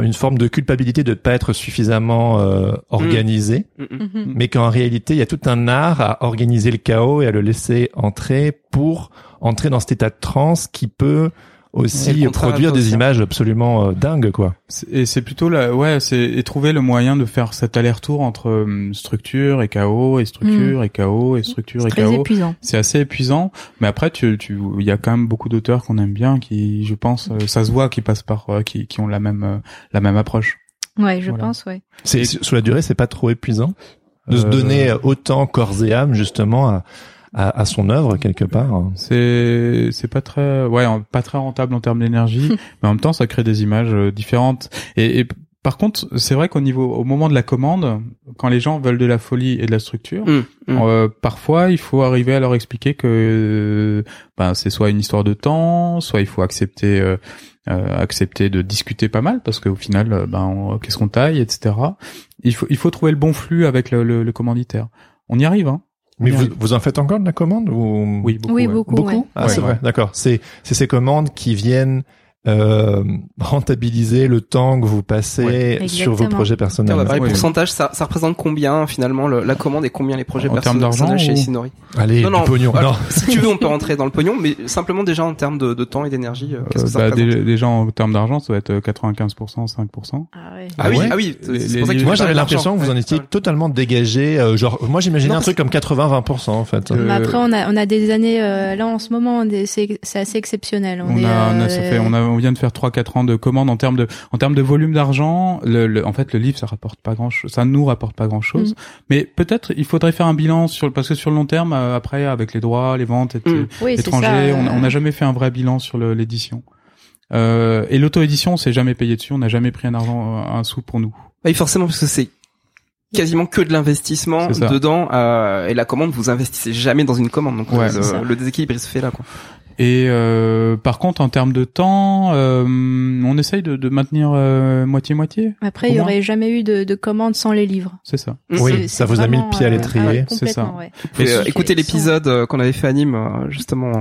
une forme de culpabilité de ne pas être suffisamment euh, organisé Mm, mm. Mhm. mais qu'en réalité, il y a tout un art à organiser le chaos et à le laisser entrer pour entrer dans cet état de transe qui peut aussi produire des aussi, images absolument euh, dingues, quoi. Et c'est plutôt là, ouais, c'est et trouver le moyen de faire cet aller-retour entre hum, structure et chaos et structure et chaos et structure et chaos. épuisant. C'est assez épuisant, mais après, tu, tu, il y a quand même beaucoup d'auteurs qu'on aime bien, qui, je pense, euh, ça se voit, qui passent par, euh, qui, qui ont la même, euh, la même approche. Ouais, je Voilà. pense, ouais. C'est, sur la durée, c'est pas trop épuisant de se Euh, donner autant corps et âme justement à, à, à son œuvre quelque part. C'est, c'est pas très, ouais, pas très rentable en termes d'énergie, [LAUGHS] mais en même temps, ça crée des images euh, différentes. Et, et par contre, c'est vrai qu'au niveau, au moment de la commande, quand les gens veulent de la folie et de la structure, Mm, mm. Euh, parfois, il faut arriver à leur expliquer que euh, ben, c'est soit une histoire de temps, soit il faut accepter euh, euh, accepter de discuter pas mal parce qu'au final, euh, ben qu'est-ce qu'on taille, etc. Il faut il faut trouver le bon flux avec le, le, le commanditaire. On y arrive, hein Mais vous, vous en faites encore de la commande ou? Oui, beaucoup. oui, ouais. beaucoup. beaucoup? ouais. Ah, Ouais, c'est vrai, d'accord. C'est c'est ces commandes qui viennent euh, rentabiliser le temps que vous passez Ouais. sur vos projets personnels. bah, pareil, Oui, oui. pourcentage, ça, ça représente combien finalement le- la commande et combien les projets En termes personnels d'argent chez ou- Allez, Non, du non, pognon. alors, Non. Si tu veux, on [LAUGHS] peut rentrer dans le pognon, mais simplement déjà en termes de, de temps et d'énergie, euh, qu'est-ce Euh, que ça bah, déjà en termes d'argent, ça va être 95%, 5%. Ah ouais. Ah oui, Ouais. ah oui, c'est Les- pour ça que les- tu Moi, j'avais l'impression que vous en étiez ouais. totalement dégagé. euh, genre, moi, j'imaginais un truc comme 80-20%, en fait. Euh, Mais après, on a, on a des années, euh, là, en ce moment, c'est assez exceptionnel. On, a, on a, ça fait, on a, on vient de faire trois, quatre ans de commandes en termes de, en termes de volume d'argent. Le, le- en fait, le livre, ça rapporte pas grand chose, ça nous rapporte pas grand chose. Mm. Mais peut-être, il faudrait faire un bilan sur, parce que sur le long terme, euh, après, avec les droits, les ventes et- Mm. Oui, c'est étrangers, ça. euh, on on n'a jamais fait un vrai bilan sur l'édition. Euh, et l'auto-édition, on s'est jamais payé dessus, on n'a jamais pris un argent, un sou pour nous. Oui, forcément, parce que c'est quasiment que de l'investissement dedans, euh, et la commande, vous investissez jamais dans une commande, donc Ouais. le déséquilibre il se fait là, quoi. Et euh, par contre, en termes de temps, euh, on essaye de, de maintenir euh, moitié-moitié. Après, il y moins. aurait jamais eu de, de commande sans les livres. C'est ça. Oui, ça vous a mis le pied à euh, l'étrier. ah ouais, C'est ça. ouais. Et euh, ils l'épisode qu'on avait fait à Nîmes, euh, justement,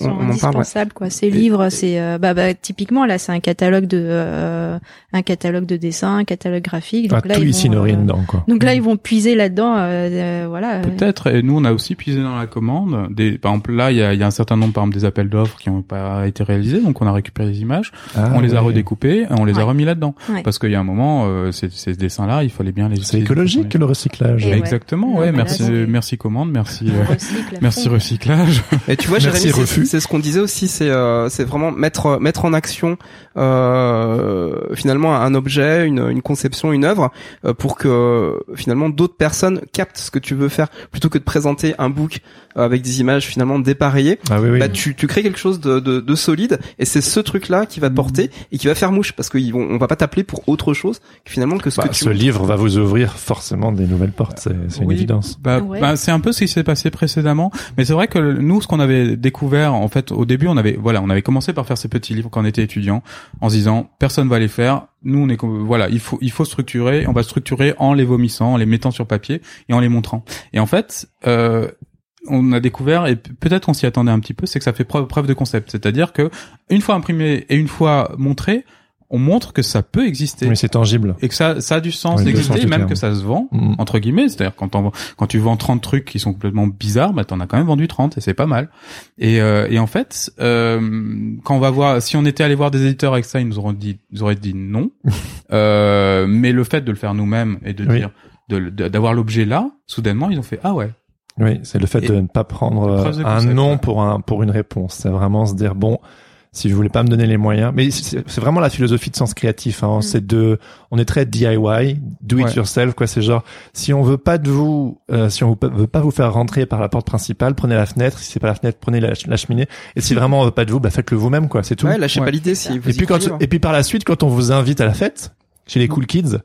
On, sont on en parle. ouais. indispensables, quoi. Ces livres, c'est, euh, bah, bah, typiquement, là, c'est un catalogue de, euh, un catalogue de dessin, un catalogue graphique. Donc Ah, là, tout ils ici vont, euh, dedans, quoi. Donc là, ils vont puiser là-dedans, euh, euh, voilà. Peut-être. Et nous, on a aussi puisé dans la commande. Des, par exemple, là, il y a, il y a un certain nombre, par exemple, des appels d'offres qui n'ont pas été réalisés. Donc, on a récupéré les images, Ah, on les a ouais. redécoupés, et on les a remis là-dedans. Ouais. Parce qu'il y a un moment, euh, ces, ces dessins-là, il fallait bien les. C'est écologique, le recyclage. Et. Exactement. Ouais. Merci, merci commande, merci, merci fond. recyclage. Et tu vois, Merci, refus. C'est ce qu'on disait aussi, c'est euh, c'est vraiment mettre mettre en action euh, finalement un objet, une, une conception, une œuvre, euh, pour que finalement d'autres personnes captent ce que tu veux faire, plutôt que de présenter un book avec des images finalement dépareillées. Ah oui, oui. Bah, tu, tu crées quelque chose de, de, de solide et c'est ce truc là qui va te porter et qui va faire mouche parce qu'on on va pas t'appeler pour autre chose que finalement que ce Bah, que tu ce livre va vous ouvrir forcément des nouvelles portes, c'est c'est une Oui. évidence. Bah, Ouais. bah, c'est un peu ce qui s'est passé précédemment, mais c'est vrai que nous, ce qu'on avait découvert, en fait, au début, on avait, voilà, on avait commencé par faire ces petits livres quand on était étudiant, en se disant, personne va les faire. Nous, on est, voilà, il faut, il faut structurer. On va structurer en les vomissant, en les mettant sur papier et en les montrant. Et en fait, euh, on a découvert et peut-être qu'on s'y attendait un petit peu, c'est que ça fait preuve, preuve de concept. C'est-à-dire que une fois imprimé et une fois montré, on montre que ça peut exister Oui, c'est tangible. et que ça, ça a du sens Oui, d'exister, et même que ça se vend Mm. entre guillemets, c'est-à-dire quand on, quand tu vends 30 trucs qui sont complètement bizarres, bah t'en as quand même vendu 30 et c'est pas mal. Et, euh, et en fait, euh, quand on va voir, si on était allé voir des éditeurs avec ça, ils nous auraient dit, ils auraient dit non. [LAUGHS] euh, mais le fait de le faire nous-mêmes et de Oui. dire, de- de- d'avoir l'objet là, soudainement ils ont fait ah ouais. Oui, c'est le fait Et- de ne pas prendre euh, un concept, non ouais. pour un pour une réponse. C'est vraiment se dire bon, si je voulais pas me donner les moyens, mais c'est vraiment la philosophie de sens créatif. Hein. C'est de, on est très DIY, do it Ouais. yourself quoi. C'est genre si on veut pas de vous, euh, si on veut veut pas vous faire rentrer par la porte principale, prenez la fenêtre. Si c'est pas la fenêtre, prenez la, la cheminée. Et si vraiment on veut pas de vous, bah faites-le vous-même quoi. C'est tout. Ouais, lâchez Ouais. pas l'idée si vous Et puis quand hein. et puis par la suite quand on vous invite à la fête chez les cool kids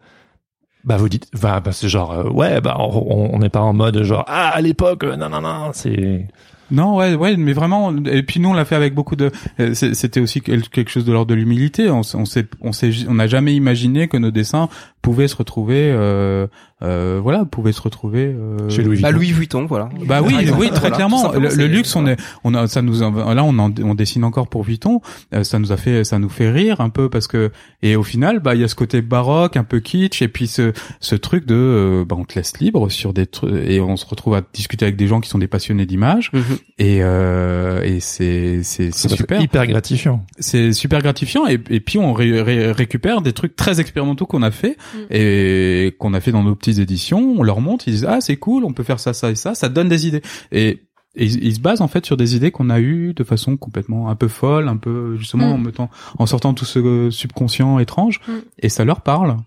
bah vous dites bah, bah c'est genre euh, ouais bah on n'est pas en mode genre ah à l'époque euh, non non non c'est Non, ouais, ouais, mais vraiment. Et puis nous, on l'a fait avec beaucoup de. euh, C'était aussi quel- quelque chose de l'ordre de l'humilité. On, on s'est, on s'est, on n'a jamais imaginé que nos dessins pouvaient se retrouver, euh, euh, voilà, pouvaient se retrouver euh, Chez Louis Bah Vuitton. Louis Vuitton, voilà. Bah oui, oui, très voilà, clairement. Le, luxe, on est, on a, ça nous, en- là, on, en- on dessine encore pour Vuitton. Euh, ça nous a fait, ça nous fait rire un peu parce que, et au final, bah, il y a ce côté baroque, un peu kitsch, et puis ce, ce truc de, euh, bah, on te laisse libre sur des trucs, et on se retrouve à discuter avec des gens qui sont des passionnés d'images, Mhm. et, euh, et c'est, c'est, super. hyper gratifiant C'est super gratifiant, et, et puis on ré- ré- récupère des trucs très expérimentaux qu'on a fait et qu'on a fait dans nos petites éditions. On leur montre, ils disent ah c'est cool, on peut faire ça, ça et ça. Ça donne des idées. Et et ils, ils se basent en fait sur des idées qu'on a eues de façon complètement un peu folle, un peu justement Mm. en mettant, en sortant tout ce subconscient étrange, Mm. et ça leur parle.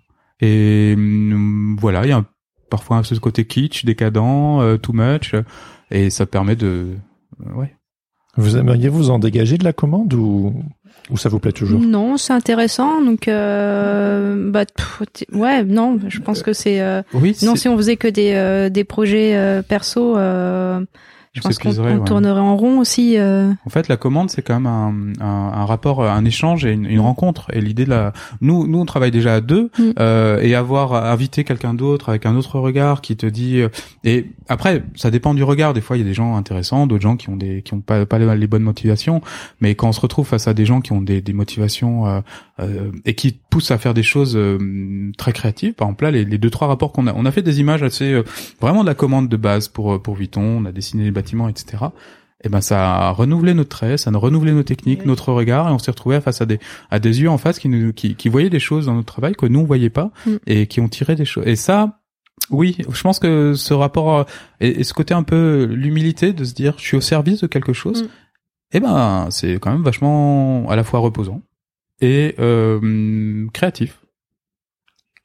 Et hum, voilà, il y a un- parfois ce côté kitsch, décadent, euh, too much, euh, et ça permet de, euh, ouais. vous aimeriez vous en dégager de la commande ou ou ça vous plaît toujours Non, c'est intéressant. Donc, euh, bah, pff, ouais, non, je pense que c'est. euh, Oui, non, si on faisait que des euh, des projets euh, perso, euh, je pense qu'on ouais. tournerait en rond aussi. euh. En fait, la commande, c'est quand même un, un, un rapport, un échange et une, une rencontre. Et l'idée de la, nous, nous, on travaille déjà à deux, Mm. euh, et avoir invité quelqu'un d'autre avec un autre regard qui te dit. euh, Et après, ça dépend du regard. Des fois, il y a des gens intéressants, d'autres gens qui ont des, qui ont pas, pas les, bonnes motivations. Mais quand on se retrouve face à des gens qui ont des, des motivations euh, euh, et qui poussent à faire des choses euh, très créatives, par exemple là, les, les deux trois rapports qu'on a, on a fait des images assez euh, vraiment de la commande de base pour pour Vuitton. On a dessiné les bâtiments, etc eh ben ça a renouvelé notre trait, ça a renouvelé nos techniques, Oui. notre regard, et on s'est retrouvé face à des à des yeux en face qui nous qui, qui voyaient des choses dans notre travail que nous on voyait pas Mm. et qui ont tiré des choses. Et ça, oui, je pense que ce rapport euh, et, et ce côté un peu l'humilité de se dire je suis au service de quelque chose, Mm. eh ben c'est quand même vachement à la fois reposant et euh, créatif.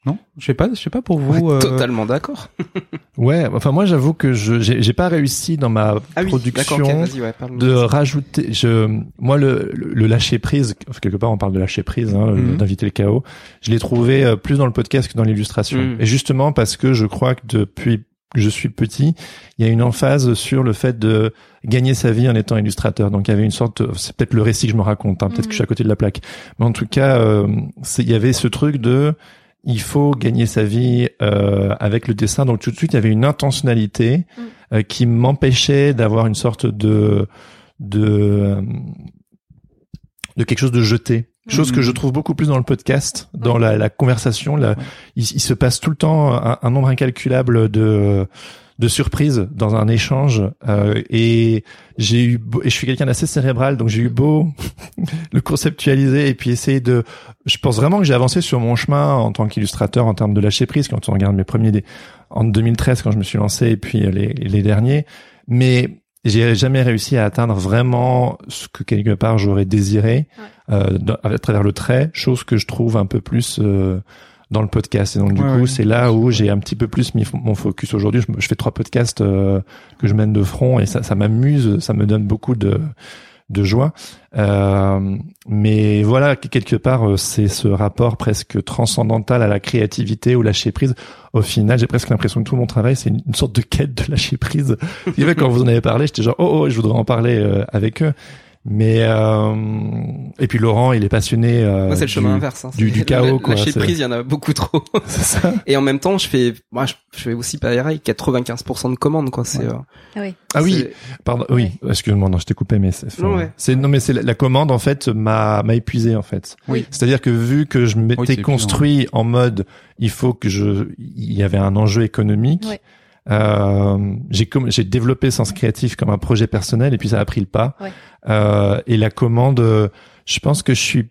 Non, je sais pas, je sais pas pour vous. Ouais, euh, Totalement d'accord. [LAUGHS] Ouais, enfin moi j'avoue que je j'ai pas réussi dans ma Ah oui, production ouais, de rajouter je moi le le, lâcher prise quelque part on parle de lâcher prise hein, Mhm. d'inviter le chaos je l'ai trouvé euh, plus dans le podcast que dans l'illustration Mhm. et justement parce que je crois que depuis que je suis petit il y a une emphase sur le fait de gagner sa vie en étant illustrateur donc il y avait une sorte c'est peut-être le récit que je me raconte hein, peut-être Mhm. que je suis à côté de la plaque mais en tout cas euh, il y avait ce truc de il faut gagner sa vie euh, avec le dessin. Donc tout de suite, il y avait une intentionnalité Mm. euh, qui m'empêchait d'avoir une sorte de de euh, de quelque chose de jeté. Chose Mm. que je trouve beaucoup plus dans le podcast, dans la, la conversation. La, il, il se passe tout le temps un, un nombre incalculable de de surprises dans un échange euh, et j'ai eu beau- et je suis quelqu'un d'assez cérébral donc j'ai eu beau [LAUGHS] le conceptualiser et puis essayer de je pense vraiment que j'ai avancé sur mon chemin en tant qu'illustrateur en termes de lâcher prise quand on regarde mes premiers en 2013 quand je me suis lancé et puis euh, les, les derniers. Mais j'ai jamais réussi à atteindre vraiment ce que quelque part j'aurais désiré euh, à travers le trait, chose que je trouve un peu plus euh, dans le podcast. Et donc du Ouais, coup, ouais. c'est là où j'ai un petit peu plus mis mon focus aujourd'hui. Je, fais trois podcasts euh, que je mène de front et ça, ça m'amuse, ça me donne beaucoup de de joie. Euh, mais voilà, que- quelque part, euh, c'est ce rapport presque transcendantal à la créativité ou lâcher prise. Au final, j'ai presque l'impression que tout mon travail, c'est une, sorte de quête de lâcher prise. [LAUGHS] Quand vous en avez parlé, j'étais genre, oh, oh, je voudrais en parler euh, avec eux. Mais euh, et puis Laurent, il est passionné. Euh, Moi, c'est le du- chemin inverse. Hein. du- du [LAUGHS] chaos, quoi, Lâcher prise, il y en a beaucoup trop. [LAUGHS] C'est ça. Et en même temps, je fais, moi, je, je fais aussi pareil, 95% de commandes, quoi. C'est, euh, Ah oui. Ah oui, pardon. Oui, excuse-moi, non, je t'ai coupé, mais c'est. Non, ouais. Non, mais c'est la, la commande en fait m'a m'a épuisé en fait. Oui. C'est-à-dire que vu que je m'étais construit en mode, il faut que je, il y avait un enjeu économique. Euh, j'ai développé Sens Créatif comme un projet personnel et puis ça a pris le pas. Ouais. Euh, et la commande, je pense que je suis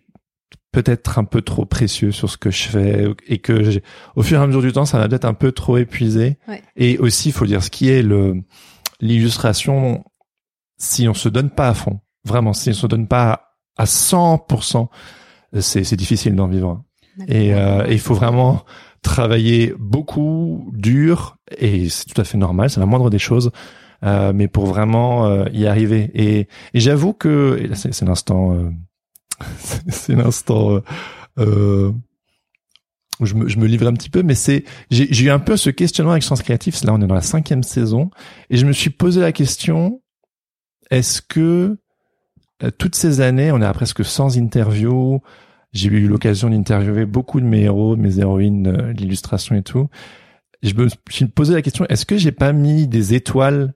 peut-être un peu trop précieux sur ce que je fais et que au fur et à mesure du temps, ça m'a peut-être un peu trop épuisé. Ouais. Et aussi, il faut dire ce qui est le l'illustration. Si on se donne pas à fond, vraiment, si on se donne pas à 100%, c'est difficile d'en vivre. Et euh, et il faut vraiment travailler beaucoup, dur, et c'est tout à fait normal, c'est la moindre des choses, euh, mais pour vraiment euh, y arriver. Et, et j'avoue que, et là c'est l'instant, euh, [LAUGHS] c'est l'instant euh, euh, où je me, je me livre un petit peu, mais c'est j'ai eu un peu ce questionnement avec Sens Créatif. Là, on est dans la cinquième saison, et je me suis posé la question est-ce que euh, toutes ces années, on est à presque 100 interviews, j'ai eu l'occasion d'interviewer beaucoup de mes héros, de mes héroïnes, euh, l'illustration et tout. Je me suis posé la question, est-ce que j'ai pas mis des étoiles,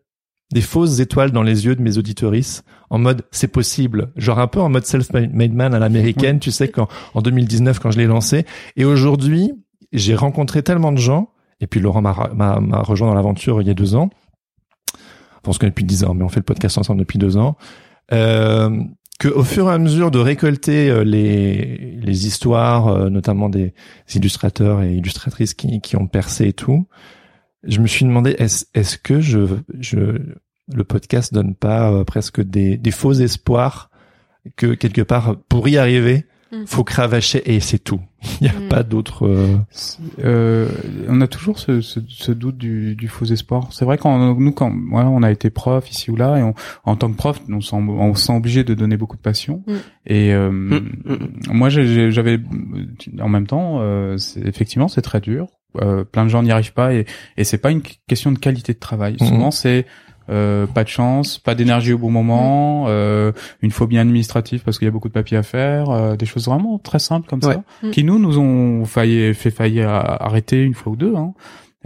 des fausses étoiles dans les yeux de mes auditorices en mode c'est possible, genre un peu en mode self-made man à l'américaine, tu sais, quand, en 2019 quand je l'ai lancé. Et aujourd'hui, j'ai rencontré tellement de gens, et puis Laurent m'a rejoint dans l'aventure il y a deux ans. Enfin, on se connaît depuis dix ans, mais on fait le podcast ensemble depuis deux ans. Euh, que au fur et à mesure de récolter euh, les les histoires, euh, notamment des illustrateurs et illustratrices qui qui ont percé et tout, je me suis demandé est-ce est-ce que je je le podcast donne pas euh, presque des des faux espoirs que quelque part pour y arriver? Mm. faut cravacher et c'est tout. [LAUGHS] Il n'y a Mm. pas d'autre. euh, Euh, on a toujours ce, ce, ce doute du, du faux espoir. C'est vrai quand nous quand ouais, on a été prof ici ou là et on, en tant que prof on se sent, on se sent obligé de donner beaucoup de passion. Mm. Et euh, mm, moi j'ai- j'ai- j'avais en même temps euh, c'est- effectivement c'est très dur. Euh, plein de gens n'y arrivent pas et, et c'est pas une question de qualité de travail. Mhm. Souvent c'est euh, pas de chance, pas d'énergie au bon moment, euh, une phobie administrative parce qu'il y a beaucoup de papiers à faire, euh, des choses vraiment très simples comme Ouais. ça, Mm. qui nous nous ont failli fait failli à- arrêter une fois ou deux. Hein.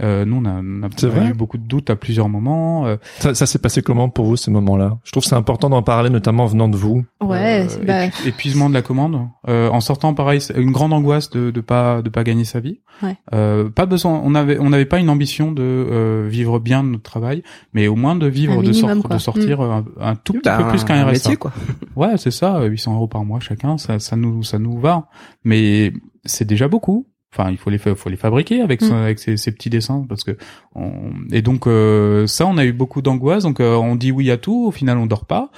Euh, nous on a, on a C'est vrai eu beaucoup de doutes à plusieurs moments. euh, Ça, ça s'est passé comment pour vous ces moments-là Je trouve que c'est important d'en parler, notamment venant de vous. Ouais, euh, c'est- bah, épu- épuisement de la commande. Euh, en sortant, pareil, une grande angoisse de de pas de pas gagner sa vie. Ouais. Euh, pas besoin. On avait on n'avait pas une ambition de euh, vivre bien de notre travail, mais au moins de vivre Un de, minimum, de sortir un, un tout petit Bah, peu plus qu'un un RSA. métier, quoi. [LAUGHS] Ouais, c'est ça. 800 euros par mois chacun, ça ça nous ça nous va. Mais c'est déjà beaucoup. Enfin, il faut les fa- faut les fabriquer avec son- Mm. avec ces, ces petits dessins parce que on... et donc euh, ça on a eu beaucoup d'angoisse donc euh, on dit oui à tout au final on dort pas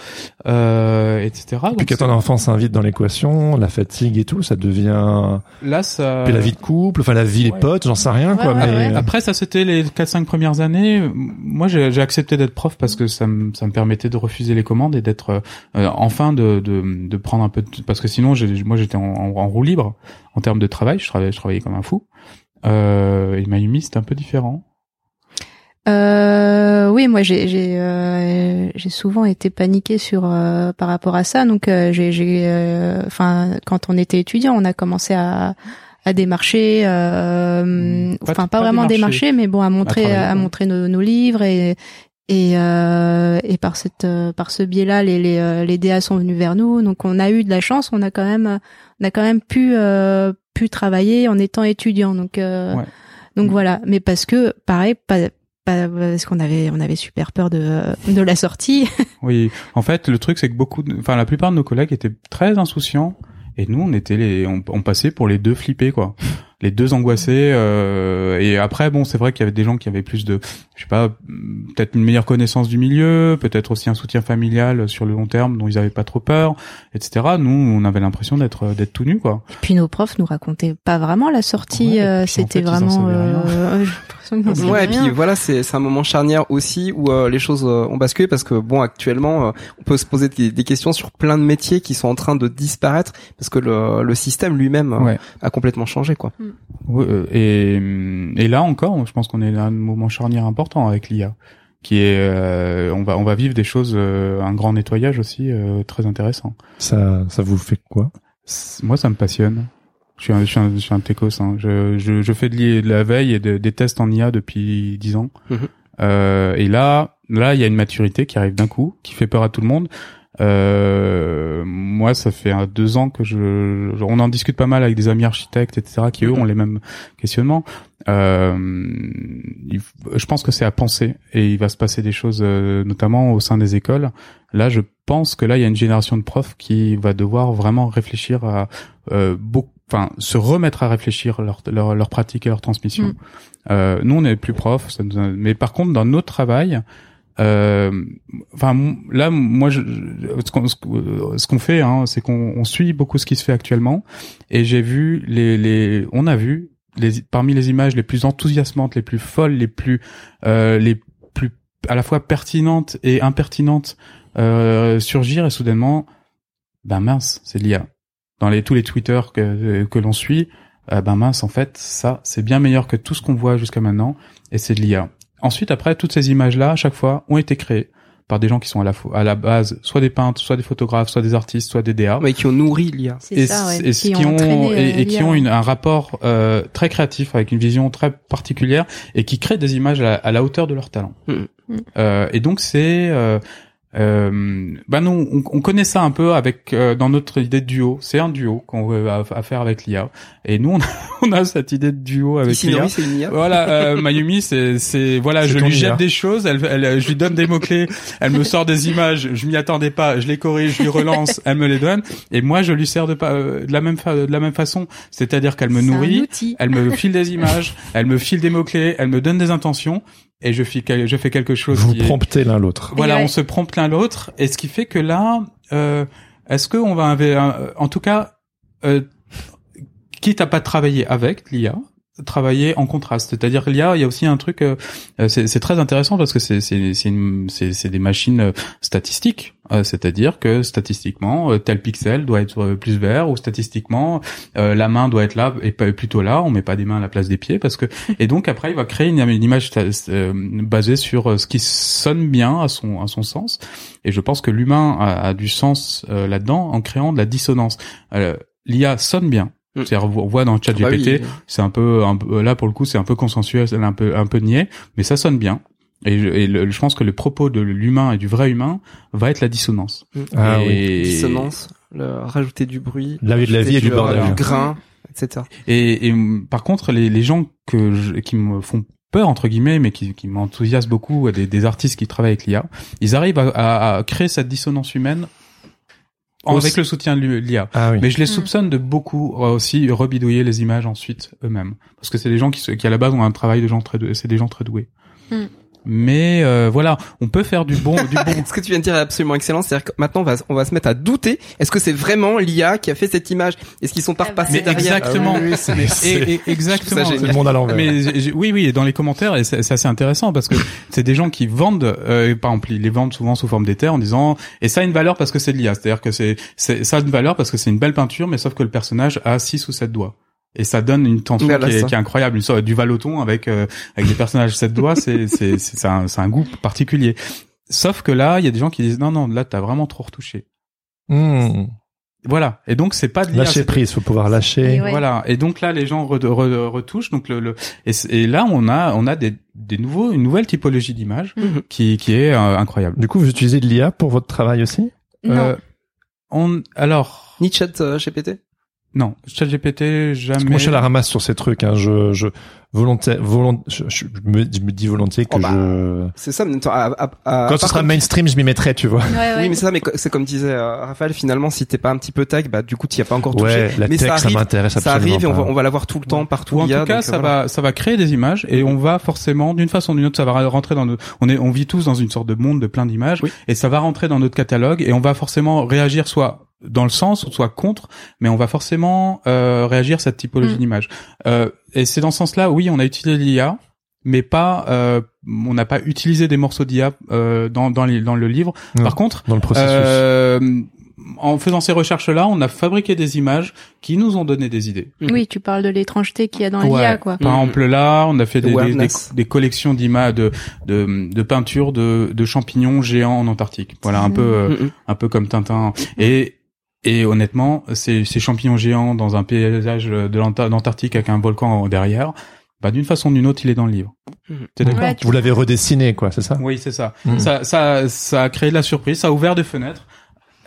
euh, etc. Puis Donc, quand ton enfant s'invite dans l'équation, la fatigue et tout, ça devient. là ça Puis la vie de couple, enfin la vie, ouais. potes, j'en sais rien quoi. Ouais, mais ouais. Après, ça c'était les 4-5 premières années. Moi, j'ai j'ai accepté d'être prof parce que ça me ça me permettait de refuser les commandes et d'être euh, enfin de, de de prendre un peu de, parce que sinon, j'ai- moi j'étais en, en, en roue libre en termes de travail. Je travaillais je travaillais comme un fou. Euh, et Mayumi, c'était un peu différent. Euh, oui, moi j'ai j'ai euh, j'ai souvent été paniquée sur euh, par rapport à ça. Donc euh, j'ai j'ai euh, enfin quand on était étudiant, on a commencé à à démarcher, euh, Mmh. Pas- enfin pas, pas vraiment démarcher. démarcher, mais bon à montrer à, quoi. montrer nos, nos livres et et euh, et par cette euh, par ce biais-là, les les euh, les DA sont venus vers nous. Donc on a eu de la chance, on a quand même on a quand même pu euh, pu travailler en étant étudiant. Donc euh, Ouais. donc Mm. voilà, mais parce que pareil pas pas parce qu'on avait on avait super peur de de la sortie. [LAUGHS] Oui, en fait, le truc c'est que beaucoup, de- enfin la plupart de nos collègues étaient très insouciants et nous on était les, on, on passait pour les deux flippés quoi. Les deux angoissés. euh, et après, bon, c'est vrai qu'il y avait des gens qui avaient plus de, je sais pas, peut-être une meilleure connaissance du milieu, peut-être aussi un soutien familial sur le long terme dont ils avaient pas trop peur, etc. Nous, on avait l'impression d'être d'être tout nus, quoi. Et puis nos profs nous racontaient pas vraiment la sortie. Ouais, euh, en C'était fait, vraiment. [LAUGHS] l'impression Ouais, et puis voilà, c'est c'est un moment charnière aussi où euh, les choses euh, ont basculé parce que bon, actuellement, euh, on peut se poser des, des questions sur plein de métiers qui sont en train de disparaître parce que le, le système lui-même euh, Ouais. a complètement changé, quoi. Ouais, euh, et, et là encore, je pense qu'on est à un moment charnière important avec l'IA, qui est, euh, on va, on va vivre des choses, euh, un grand nettoyage aussi euh, très intéressant. Ça, ça vous fait quoi? Moi, ça me passionne. Je suis un, je suis un, je suis un techos. Hein. Je, je, je fais de, la veille et de- des tests en IA depuis dix ans. Mhm. Euh, et là, là, il y a une maturité qui arrive d'un coup, qui fait peur à tout le monde. Euh, moi, ça fait deux ans que je, je- on en discute pas mal avec des amis architectes, etc., qui eux ont les mêmes questionnements. Euh, il je pense que c'est à penser et il va se passer des choses, euh, notamment au sein des écoles. Là, je pense que là, il y a une génération de profs qui va devoir vraiment réfléchir à euh, beaucoup, enfin, se remettre à réfléchir leur leur, leur pratique et leur transmission. Mm. Euh, nous, on n'est plus profs, ça nous a- mais par contre, dans notre travail, euh, enfin là moi je, je- ce qu'on ce qu'on- ce qu'on fait hein, c'est qu'on on suit beaucoup ce qui se fait actuellement et j'ai vu les les on a vu les parmi les images les plus enthousiasmantes les plus folles les plus euh, les plus à la fois pertinentes et impertinentes euh, surgir et soudainement ben mince c'est l'IA dans les tous les Twitter que que l'on suit euh, ben mince en fait ça c'est bien meilleur que tout ce qu'on voit jusqu'à maintenant et c'est de l'IA Ensuite, après, toutes ces images-là, à chaque fois, ont été créées par des gens qui sont à la, à la base, soit des peintres, soit des photographes, soit des artistes, soit des DA. Mais qui ont nourri l'IA. C'est Et, ça, ouais. et qui, ont, euh, et, et qui ont une, un rapport euh, très créatif avec une vision très particulière et qui créent des images à, à la hauteur de leur talent. Mhm. Mhm. Euh, et donc c'est euh, euh, bah non, on, on connaît ça un peu avec euh, dans notre idée de duo. C'est un duo qu'on veut à, à faire avec l'IA. Et nous, on a, [LAUGHS] on a cette idée de duo avec l'IA. Nori, c'est une IA. Voilà, euh, Mayumi, c'est, c'est, voilà, C'est je lui IA. jette des choses, elle, elle, je lui donne des mots clés, elle me sort des images, je m'y attendais pas, je les corrige, je lui relance, elle me les donne, et moi je lui sers de, euh, de la même, fa- de la même façon, c'est-à-dire qu'elle me nourrit, elle me file des images, elle me file des mots clés, elle me donne des intentions, et je fais, quel- je fais quelque chose. Vous qui est- promptez l'un l'autre. voilà, Ouais. on se prompte l'un l'autre, et ce qui fait que là, euh, est-ce que on va, euh, en tout cas, euh, quitte à pas travailler avec l'IA, travailler en contraste. C'est-à-dire l'IA, il y a aussi un truc, euh, euh, c'est très intéressant parce que c'est des machines euh, statistiques. Euh, C'est-à-dire que statistiquement, euh, tel pixel doit être plus vert ou statistiquement euh, la main doit être là et pas plutôt là. On met pas des mains à la place des pieds parce que [LAUGHS] et donc après il va créer une, une image basée sur ce qui sonne bien à son à son sens. Et je pense que l'humain a, a du sens euh, là-dedans en créant de la dissonance. Euh, L'IA sonne bien. Mm. C'est-à-dire, on voit dans le chat Bah oui. GPT, c'est un peu, un là pour le coup, c'est un peu consensuel, un peu, un peu niais, mais ça sonne bien. Et, je, et le- je pense que le propos de l'humain et du vrai humain va être la dissonance. Ah et, oui. Dissonance, le, rajouter du bruit. La vie de la vie et du bordel. Du grain, etc. Et, et, mm, par contre, les, les gens que je, qui me font peur entre guillemets, mais qui, qui m'enthousiasment beaucoup, des, des artistes qui travaillent avec l'IA, ils arrivent à, à- à créer cette dissonance humaine avec le soutien de l'IA. Ah oui. Mais je les Mm. soupçonne de beaucoup euh, aussi rebidouiller les images ensuite eux-mêmes, parce que c'est des gens qui, qui à la base ont un travail de gens très, c'est des gens très doués. Mm. Mais euh, voilà, on peut faire du bon, du bon. [LAUGHS] Ce que tu viens de dire est absolument excellent. C'est-à-dire que maintenant, on va, on va se mettre à douter. Est-ce que c'est vraiment l'IA qui a fait cette image? Est-ce qu'ils sont pas Ah repassés Mais derrière? exactement. Ah oui, oui, Et, et- exactement. c'est le monde à l'envers. Mais oui, oui, et dans les commentaires, et c'est assez intéressant parce que c'est des gens qui vendent, euh, par exemple, ils les vendent souvent sous forme d'éther en disant, et ça a une valeur parce que c'est de l'IA, c'est-à-dire que c'est, c'est, ça a une valeur parce que c'est une belle peinture, mais sauf que le personnage a six ou sept doigts. Et ça donne une tension Voilà qui, est, qui est incroyable, une sorte du valoton avec euh, avec des personnages sept doigts, c'est [LAUGHS] c'est c'est c'est un, c'est un goût particulier. Sauf que là, il y a des gens qui disent non non, là t'as vraiment trop retouché. Hmm. Voilà. Et donc c'est pas de l'IA, Lâcher prise, faut pouvoir lâcher. Et ouais. voilà. Et donc là, les gens re- re- retouchent. Donc le, le et, là, on a on a des des nouveaux une nouvelle typologie d'image Mhm. qui qui est euh, incroyable. Du coup, vous utilisez de l'IA pour votre travail aussi? Non. Euh, on alors Ni chat euh, GPT non, ChatGPT Parce que jamais. moi, je suis à la ramasse sur ces trucs. Hein. Je, je, volontaire, volont, je, je me, je me dis volontiers que Oh bah, je. C'est ça. mais attends, à- à- à- Quand ce sera comme- mainstream, je m'y mettrai, tu vois. Ouais, ouais. Oui, mais c'est ça, mais c'est comme disait euh, Raphaël, finalement, si t'es pas un petit peu tech, bah du coup, t'y as pas encore touché. Ouais, la mais tech, ça ça arrive, m'intéresse ça absolument arrive et on va, on va l'avoir tout le temps, partout. Ou en il y a, tout cas, donc, ça euh, voilà. va, ça va créer des images et on va forcément, d'une façon ou d'une autre, ça va rentrer dans nos, on est, on vit tous dans une sorte de monde de plein d'images Oui. et ça va rentrer dans notre catalogue et on va forcément réagir soit dans le sens, soit contre, mais on va forcément euh, réagir à cette typologie Mm. d'image. Euh, et c'est dans ce sens-là, oui, on a utilisé l'IA, mais pas, euh, on n'a pas utilisé des morceaux d'IA euh, dans dans, les- dans le livre. Non. Par contre, Dans le processus. euh, en faisant ces recherches-là, on a fabriqué des images qui nous ont donné des idées. Oui, tu parles de l'étrangeté qu'il y a dans Ouais. l'IA, quoi. Par Mhm. exemple là, on a fait des, des, des, des collections d'images de, de, de peintures de, de champignons géants en Antarctique. Voilà, un peu euh, Mm, mm. un peu comme Tintin. Et et honnêtement, ces, ces champignons géants dans un paysage de l'Anta- d'Antarctique avec un volcan derrière, bah d'une façon ou d'une autre, il est dans le livre. Mhm. T'es d'accord Ouais, tu- Vous l'avez redessiné, quoi, c'est ça? Oui, c'est ça. Mhm. Ça ça ça a créé de la surprise, ça a ouvert des fenêtres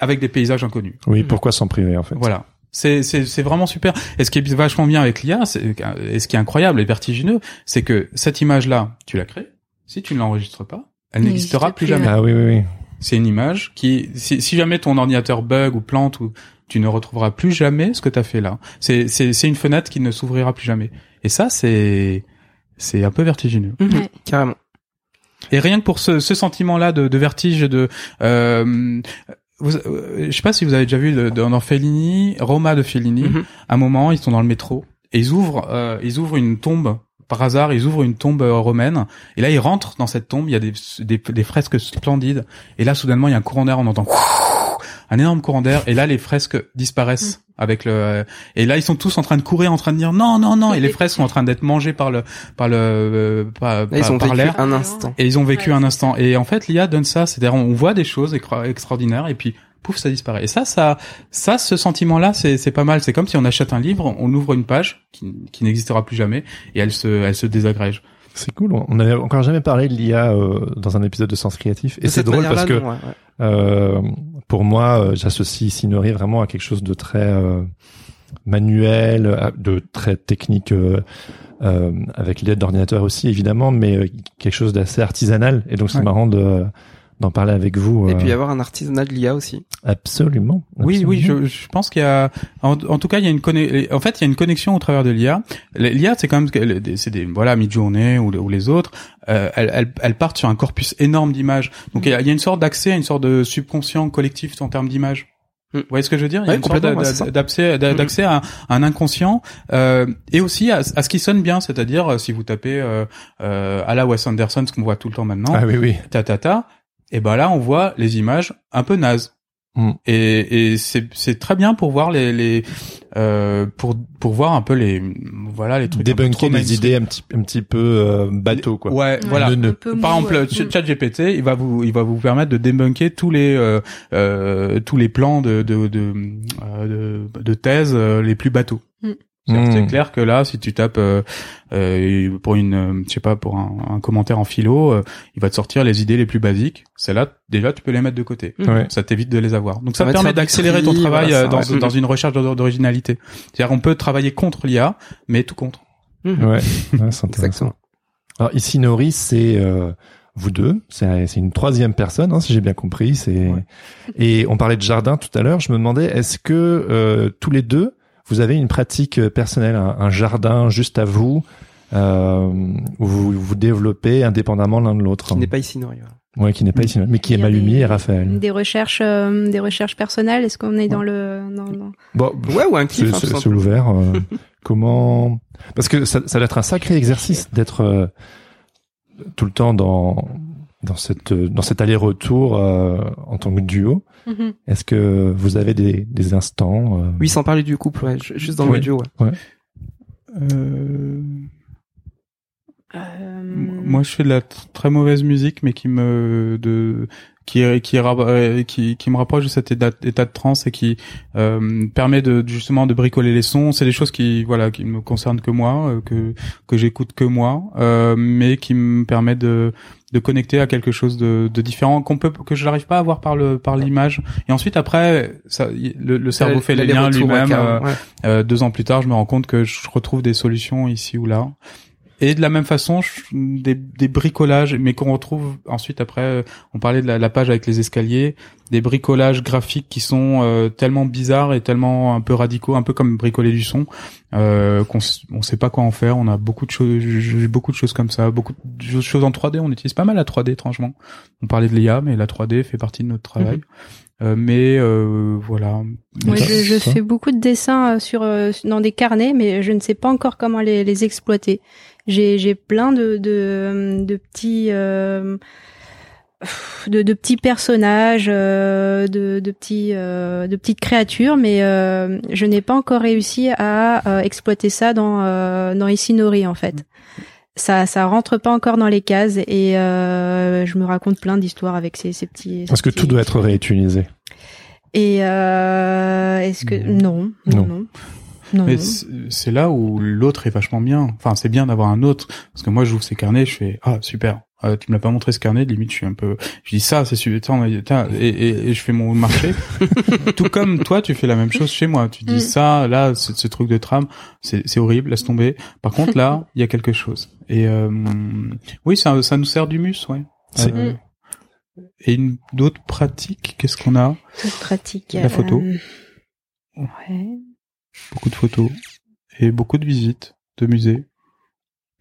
avec des paysages inconnus. Oui, pourquoi s'en priver, en fait? Voilà. C'est, c'est, c'est vraiment super. Et ce qui est vachement bien avec l'IA, c'est, et ce qui est incroyable et vertigineux, c'est que cette image-là, tu la crées. Si tu ne l'enregistres pas, elle n'existera n'existe plus plus, jamais. Ah oui, oui, oui. C'est une image qui, si, si jamais ton ordinateur bug ou plante ou tu ne retrouveras plus jamais ce que tu as fait là. C'est, c'est, c'est une fenêtre qui ne s'ouvrira plus jamais. Et ça, c'est, c'est un peu vertigineux. Mhm. Ouais. Carrément. Et rien que pour ce, ce sentiment-là de, de vertige, de, euh, vous, euh, je sais pas si vous avez déjà vu dans Fellini, Roma de Fellini, Mhm. à un moment, ils sont dans le métro et ils ouvrent, euh, ils ouvrent une tombe. Par hasard, ils ouvrent une tombe euh, romaine et là ils rentrent dans cette tombe. Il y a des, des, des fresques splendides et là soudainement il y a un courant d'air. On entend [LAUGHS] un énorme courant d'air et là les fresques disparaissent avec le et là ils sont tous en train de courir, en train de dire non non non et les fresques sont en train d'être mangées par le par le euh, par, Là, ils par- ont par vécu l'air un instant. et ils ont vécu Ouais, un instant. Et en fait, l'IA donne ça, c'est-à-dire on voit des choses extra- extraordinaires et puis pouf, ça disparaît. Et ça, ça, ça, ce sentiment-là, c'est c'est pas mal. C'est comme si on achète un livre, on ouvre une page qui, qui n'existera plus jamais et elle se, elle se désagrège. C'est cool. On n'avait encore jamais parlé de l'IA euh, dans un épisode de Sens Créatif. Et c'est drôle parce que manière-là, non, ouais, ouais. euh, pour moi, euh, j'associe Sinori vraiment à quelque chose de très euh, manuel, de très technique, euh, euh, avec l'aide d'ordinateur aussi évidemment, mais euh, quelque chose d'assez artisanal. Et donc c'est Ouais. marrant de d'en parler avec vous. Et euh, puis avoir un artisanat de l'IA aussi. absolument. Oui, oui, je, je pense qu'il y a, en, en tout cas, il y a une conne- en fait, il y a une connexion au travers de l'IA. L'IA, c'est quand même, c'est des, voilà, Midjourney ou, ou les autres, euh, elles, elles, elles partent sur un corpus énorme d'images. Donc il y, a, il y a une sorte d'accès à une sorte de subconscient collectif en termes d'images. Mm. Vous voyez ce que je veux dire? Il y a Ouais, une sorte d'accès d'a- Mm. d'accès à, à un inconscient euh, et aussi à, à ce qui sonne bien, c'est-à-dire euh, si vous tapez euh, euh, à la Wes Anderson, ce qu'on voit tout le temps maintenant, Ah oui, oui. ta ta ta, et ben là on voit les images un peu nazes. Mm. Et, et c'est c'est très bien pour voir les les euh, pour pour voir un peu les voilà les trucs Débunker mainstream. idées un petit un petit peu euh, bateau quoi. Ouais, Ouais, voilà. Ne- ne- Par mou, exemple, ouais. Ch- Mm. ChatGPT, il va vous, il va vous permettre de débunker tous les, euh, euh, tous les plans de, de, de, euh, de, de thèse euh, les plus bateaux. Mm. C'est-à-dire, Mm. C'est clair que là, si tu tapes euh, euh, pour une, euh, je sais pas, pour un, un commentaire en philo, euh, il va te sortir les idées les plus basiques. C'est là, déjà, tu peux les mettre de côté. Ouais. Ça t'évite de les avoir. Donc ça, Ça va te permet d'accélérer ton travail voilà, euh, dans, ouais. dans une recherche d'or- d'originalité. C'est-à-dire, on peut travailler contre l'IA, mais tout contre. Mhm. Ouais, ouais c'est [LAUGHS] intéressant. Alors ici Nori, c'est euh, vous deux, c'est c'est une troisième personne, hein, si j'ai bien compris. C'est Ouais. et on parlait de jardin tout à l'heure. Je me demandais, est-ce que euh, tous les deux, vous avez une pratique euh, personnelle, un, un jardin juste à vous, euh, où vous vous développez indépendamment l'un de l'autre, Qui n'est pas ici, Nori. ouais, qui n'est pas ici, mais qui est Malumi et Raphaël. Des recherches, euh, des recherches personnelles. Est-ce qu'on est dans le, dans, dans- Bon, Ouais, ou un kiff, hein, c'est- simplement. ouvert. euh, [LAUGHS] comment Parce que ça, ça doit être un sacré exercice d'être euh, tout le temps dans dans cette dans cet aller-retour euh, en tant que duo. Mhm. Est-ce que vous avez des, des instants euh, Oui, sans parler du couple, ouais, ju- juste dans le duo, ouais. Euh... Euh, Moi, je fais de la tr- très mauvaise musique, mais qui me de qui qui euh, qui, qui me rapproche de cet état, état de transe et qui euh, permet de justement de bricoler les sons. C'est des choses qui voilà qui me concernent que moi, que que j'écoute que moi, euh, mais qui me permet de de connecter à quelque chose de, de différent qu'on peut que je n'arrive pas à voir par le par l'image. Et ensuite après, ça, le, le cerveau fait les liens lui-même. euh, ouais. euh, deux ans plus tard, je me rends compte que je retrouve des solutions ici ou là. Et de la même façon, des, des bricolages, mais qu'on retrouve ensuite après, euh, on parlait de la, la page avec les escaliers, des bricolages graphiques qui sont euh, tellement bizarres et tellement un peu radicaux, un peu comme bricoler du son, euh, qu'on s- on sait pas quoi en faire. On a beaucoup de choses, j'ai beaucoup de choses comme ça, beaucoup de choses en 3D. On utilise pas mal la 3D étrangement. On parlait de l'IA, mais la 3D fait partie de notre travail. Euh, mais euh, voilà. Moi, je, je fais beaucoup de dessins euh, sur euh, dans des carnets, mais je ne sais pas encore comment les, les exploiter. J'ai j'ai plein de de, de petits euh, de, de petits personnages, euh, de, de petits euh, de petites créatures, mais euh, je n'ai pas encore réussi à euh, exploiter ça dans euh, dans Isinori en fait. Ça ça rentre pas encore dans les cases et euh, je me raconte plein d'histoires avec ces, ces petits. Parce que tout doit être réutilisé. et euh, est-ce que non, non, Non. non, non. Mais c'est là où l'autre est vachement bien. Enfin, c'est bien d'avoir un autre parce que moi, j'ouvre ces carnets, je fais ah super. Euh, tu me l'as pas montré ce carnet, limite je suis un peu. Je dis ça, c'est super. Et, et, et je fais mon marché. [LAUGHS] Tout comme toi, tu fais la même chose chez moi. Tu dis Mm. ça, là, ce, ce truc de trame, c'est horrible, laisse tomber. Par contre, là, il y a quelque chose. Et euh, oui, ça, ça nous sert d'humus, ouais. C'est- Euh, et une d'autres pratiques, qu'est-ce qu'on a? Toute pratique. La photo. euh, Ouais. Beaucoup de photos et beaucoup de visites de musées.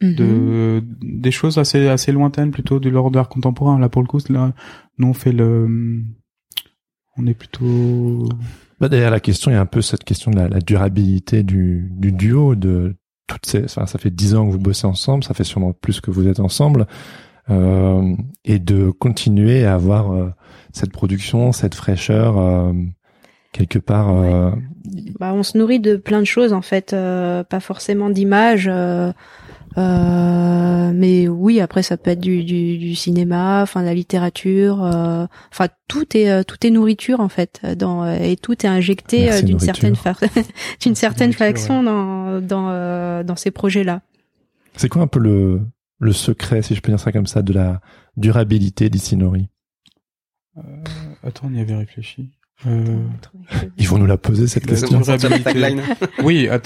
Mhm. de des choses assez assez lointaines plutôt de l'ordre d'art contemporain là pour le coup là nous on fait le on est plutôt Bah, derrière la question, il y a un peu cette question de la, la durabilité du, du duo, de toutes ces, enfin, ça fait dix ans que vous bossez ensemble, ça fait sûrement plus que vous êtes ensemble, euh, et de continuer à avoir euh, cette production, cette fraîcheur euh, quelque part. euh, Bah, on se nourrit de plein de choses en fait, euh, pas forcément d'images. euh, euh, mais oui, après ça peut être du, du, du cinéma, enfin de la littérature, euh, enfin tout est euh, tout est nourriture en fait, dans euh, et tout est injecté euh, d'une certaine fa- [LAUGHS] d'une certaine façon dans dans euh, dans ces projets-là. C'est quoi un peu le, le secret, si je peux dire ça comme ça, de la durabilité d'Isinori? Euh, attends on y avait réfléchi euh, Ils vont nous la poser cette question. [LAUGHS] oui euh,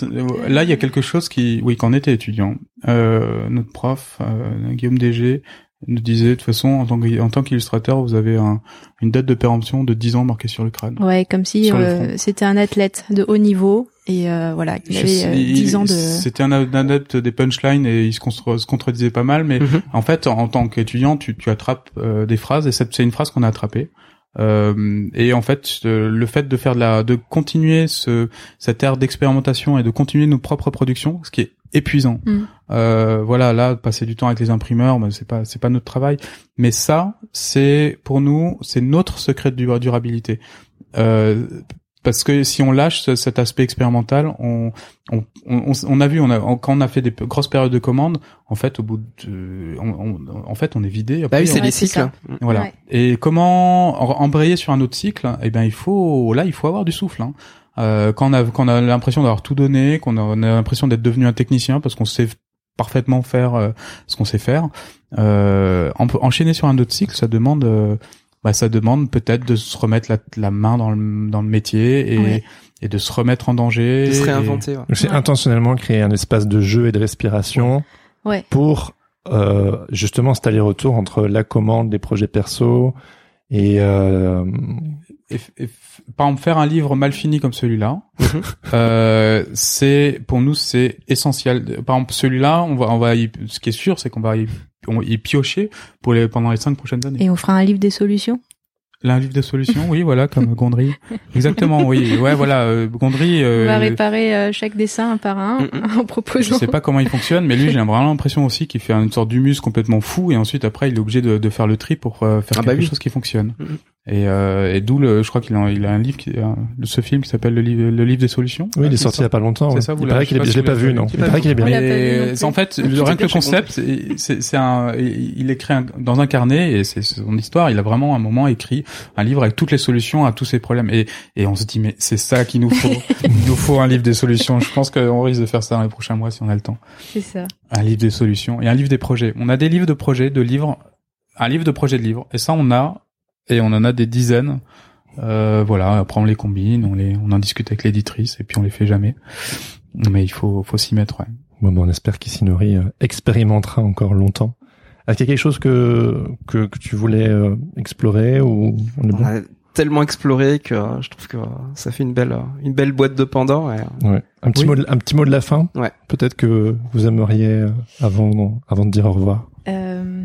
là il y a quelque chose qui oui quand on était étudiant euh, notre prof euh, Guillaume DG nous disait de toute façon en tant que- en tant qu'illustrateur vous avez un, une date de péremption de 10 ans marquée sur le crâne Ouais, comme si euh, c'était un athlète de haut niveau et euh, voilà, il avait sais- euh, il- 10 ans de. C'était un adepte des punchlines et il se, contredisait pas mal, mais Mhm. en fait, en, en tant qu'étudiant, tu, tu attrapes euh, des phrases et c'est c'est une phrase qu'on a attrapée. Euh, et en fait, le fait de faire de la, de continuer ce cette ère d'expérimentation et de continuer nos propres productions, ce qui est épuisant. Mm. Euh, voilà, là, passer du temps avec les imprimeurs, ben, c'est pas c'est pas notre travail. Mais ça, c'est pour nous, c'est notre secret de dura- durabilité. Euh, parce que si on lâche ce- cet aspect expérimental, on, on, on, on a vu, on a, quand on a fait des grosses périodes de commandes, en fait, au bout de, on, on- en fait, on est vidé. Bah Après, oui, c'est c'est cycles. voilà. Ouais. Et comment en- embrayer sur un autre cycle Eh ben, il faut, là, il faut avoir du souffle. Hein. Euh, quand on a, quand on a l'impression d'avoir tout donné, qu'on a, on a l'impression d'être devenu un technicien parce qu'on sait parfaitement faire euh, ce qu'on sait faire, euh, en- enchaîner sur un autre cycle, ça demande, euh, bah, ça demande peut-être de se remettre la, la main dans le, dans le métier et, Ouais. et de se remettre en danger. De se et- réinventer. ouais. Donc, C'est Ouais. intentionnellement créer un espace de jeu et de respiration Ouais. pour euh, justement cet aller-retour entre la commande des projets perso et euh, et par exemple faire un livre mal fini comme celui-là Mhm. euh, c'est pour nous c'est essentiel par exemple celui-là on va on va y, ce qui est sûr c'est qu'on va y, y piocher pour pendant les cinq prochaines années Et on fera un livre des solutions? Un livre de solutions oui voilà comme [LAUGHS] Gondry exactement oui ouais voilà euh, Gondry On va euh, réparer euh, chaque dessin un par un Mm, [LAUGHS] en je proposant. sais pas comment il fonctionne, mais lui, j'ai vraiment l'impression aussi qu'il fait une sorte d'humus complètement fou, et ensuite après, il est obligé de, de faire le tri pour euh, faire Ah bah quelque oui. chose qui fonctionne. Mhm. Et, euh, et d'où le, je crois qu'il a, il a un livre, qui, ce film qui s'appelle le livre, le livre des solutions. oui, il est Ah, sorti il y a pas longtemps. C'est ouais. ça, vous il l'avez- paraît je qu'il est, pas je l'ai pas vu non. Il paraît qu'il est bien. En fait, rien que le concept, c'est- un, il est écrit dans un carnet et c'est son histoire. Il a vraiment un moment écrit un livre avec toutes les solutions à tous ces problèmes. Et, et on se dit mais c'est ça qu'il nous faut. [LAUGHS] il nous faut un livre des solutions. Je pense qu'on risque de faire ça dans les prochains mois si on a le temps. C'est ça. Un livre des solutions et un livre des projets. On a des livres de projets, de livres, un livre de projets de livres. Et ça, on a, et on en a des dizaines. Euh, voilà. Après, on les combine, on les, on en discute avec l'éditrice et puis on les fait jamais. Mais il faut, faut s'y mettre. Ouais. Bon, ben, on espère qu'Isinori euh, expérimentera encore longtemps. Est-ce qu'il y a quelque chose que, que, que tu voulais euh, explorer ou on est bon? Tellement exploré que euh, je trouve que euh, ça fait une belle, une belle boîte de Pandore. Et, Ouais. Un petit Oui. mot, de, un petit mot de la fin? Ouais. Peut-être que vous aimeriez avant, avant de dire au revoir. Euh,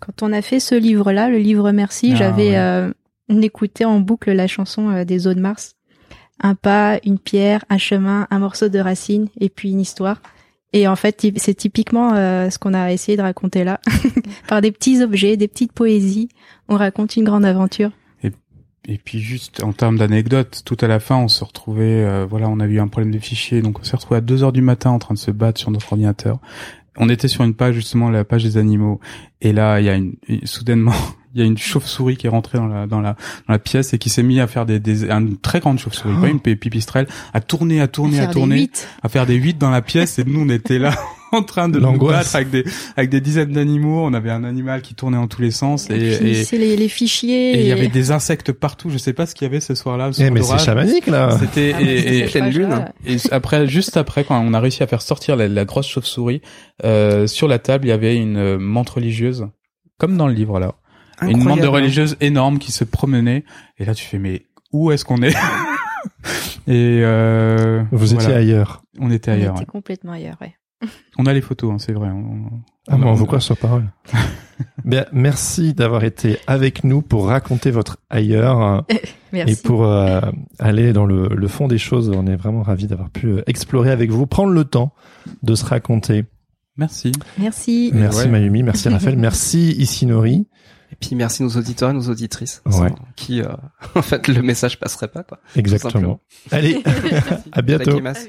quand on a fait ce livre-là, le livre Merci, Ah, j'avais ouais. euh, écouté en boucle la chanson euh, des eaux de Mars. Un pas, une pierre, un chemin, un morceau de racine et puis une histoire. Et en fait, c'est typiquement euh, ce qu'on a essayé de raconter là. [LAUGHS] Par des petits objets, des petites poésies, on raconte une grande aventure. Et puis juste en termes d'anecdotes, tout à la fin, on se retrouvait, euh, voilà, on a eu un problème de fichier, donc on s'est retrouvé à 2 heures du matin en train de se battre sur notre ordinateur. On était sur une page justement, la page des animaux, et là, il y a une, une- soudainement, [LAUGHS] il y a une chauve-souris qui est rentrée dans la dans la dans la pièce et qui s'est mis à faire des, des une très grande chauve-souris, pas une pi- pipistrelle, à tourner, à tourner, à, tourner, à faire des huit dans la pièce, et nous on était là. [LAUGHS] En train de nous battre avec des avec des dizaines d'animaux, on avait un animal qui tournait en tous les sens et, Et, et, c'est les, les fichiers. et il y avait des insectes partout. Je sais pas ce qu'il y avait ce soir-là. le Eh, mais c'est chamanique, là. C'était Ah, et, pleine lune, hein. et après, juste après, quand on a réussi à faire sortir la, la grosse chauve-souris, euh, sur la table, il y avait une euh, menthe religieuse, comme dans le livre là, une menthe de hein. religieuse énorme qui se promenait. Et là, tu fais mais où est-ce qu'on est [LAUGHS] Et euh, Vous voilà. étiez ailleurs. On était on ailleurs. était ouais. complètement ailleurs, ouais. On a les photos, hein, c'est vrai. On- Ah, mais on- on vous croit sur parole. [LAUGHS] Bien, merci d'avoir été avec nous pour raconter votre ailleurs [LAUGHS] Merci. et pour euh, aller dans le, le fond des choses. On est vraiment ravis d'avoir pu euh, explorer avec vous, prendre le temps de se raconter. Merci. Merci. Merci ouais. Mayumi, merci Raphaël, merci Isinori. Et puis merci nos auditeurs et nos auditrices, Ouais. sans qui euh, [LAUGHS] en fait le message passerait pas quoi. Exactement. Allez, [LAUGHS] à bientôt. Takimasu.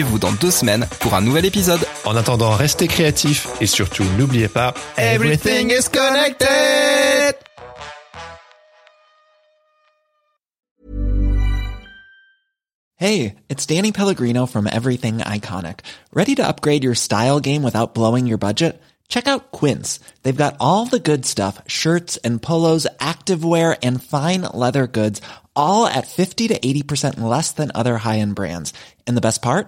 rendez-vous dans deux semaines pour un nouvel épisode. En attendant, restez créatifs et surtout n'oubliez pas, everything is connected! Hey, it's Danny Pellegrino from Everything Iconic. Ready to upgrade your style game without blowing your budget? Check out Quince. They've got all the good stuff, shirts and polos, activewear and fine leather goods, all at 50 to 80% less than other high-end brands. And the best part?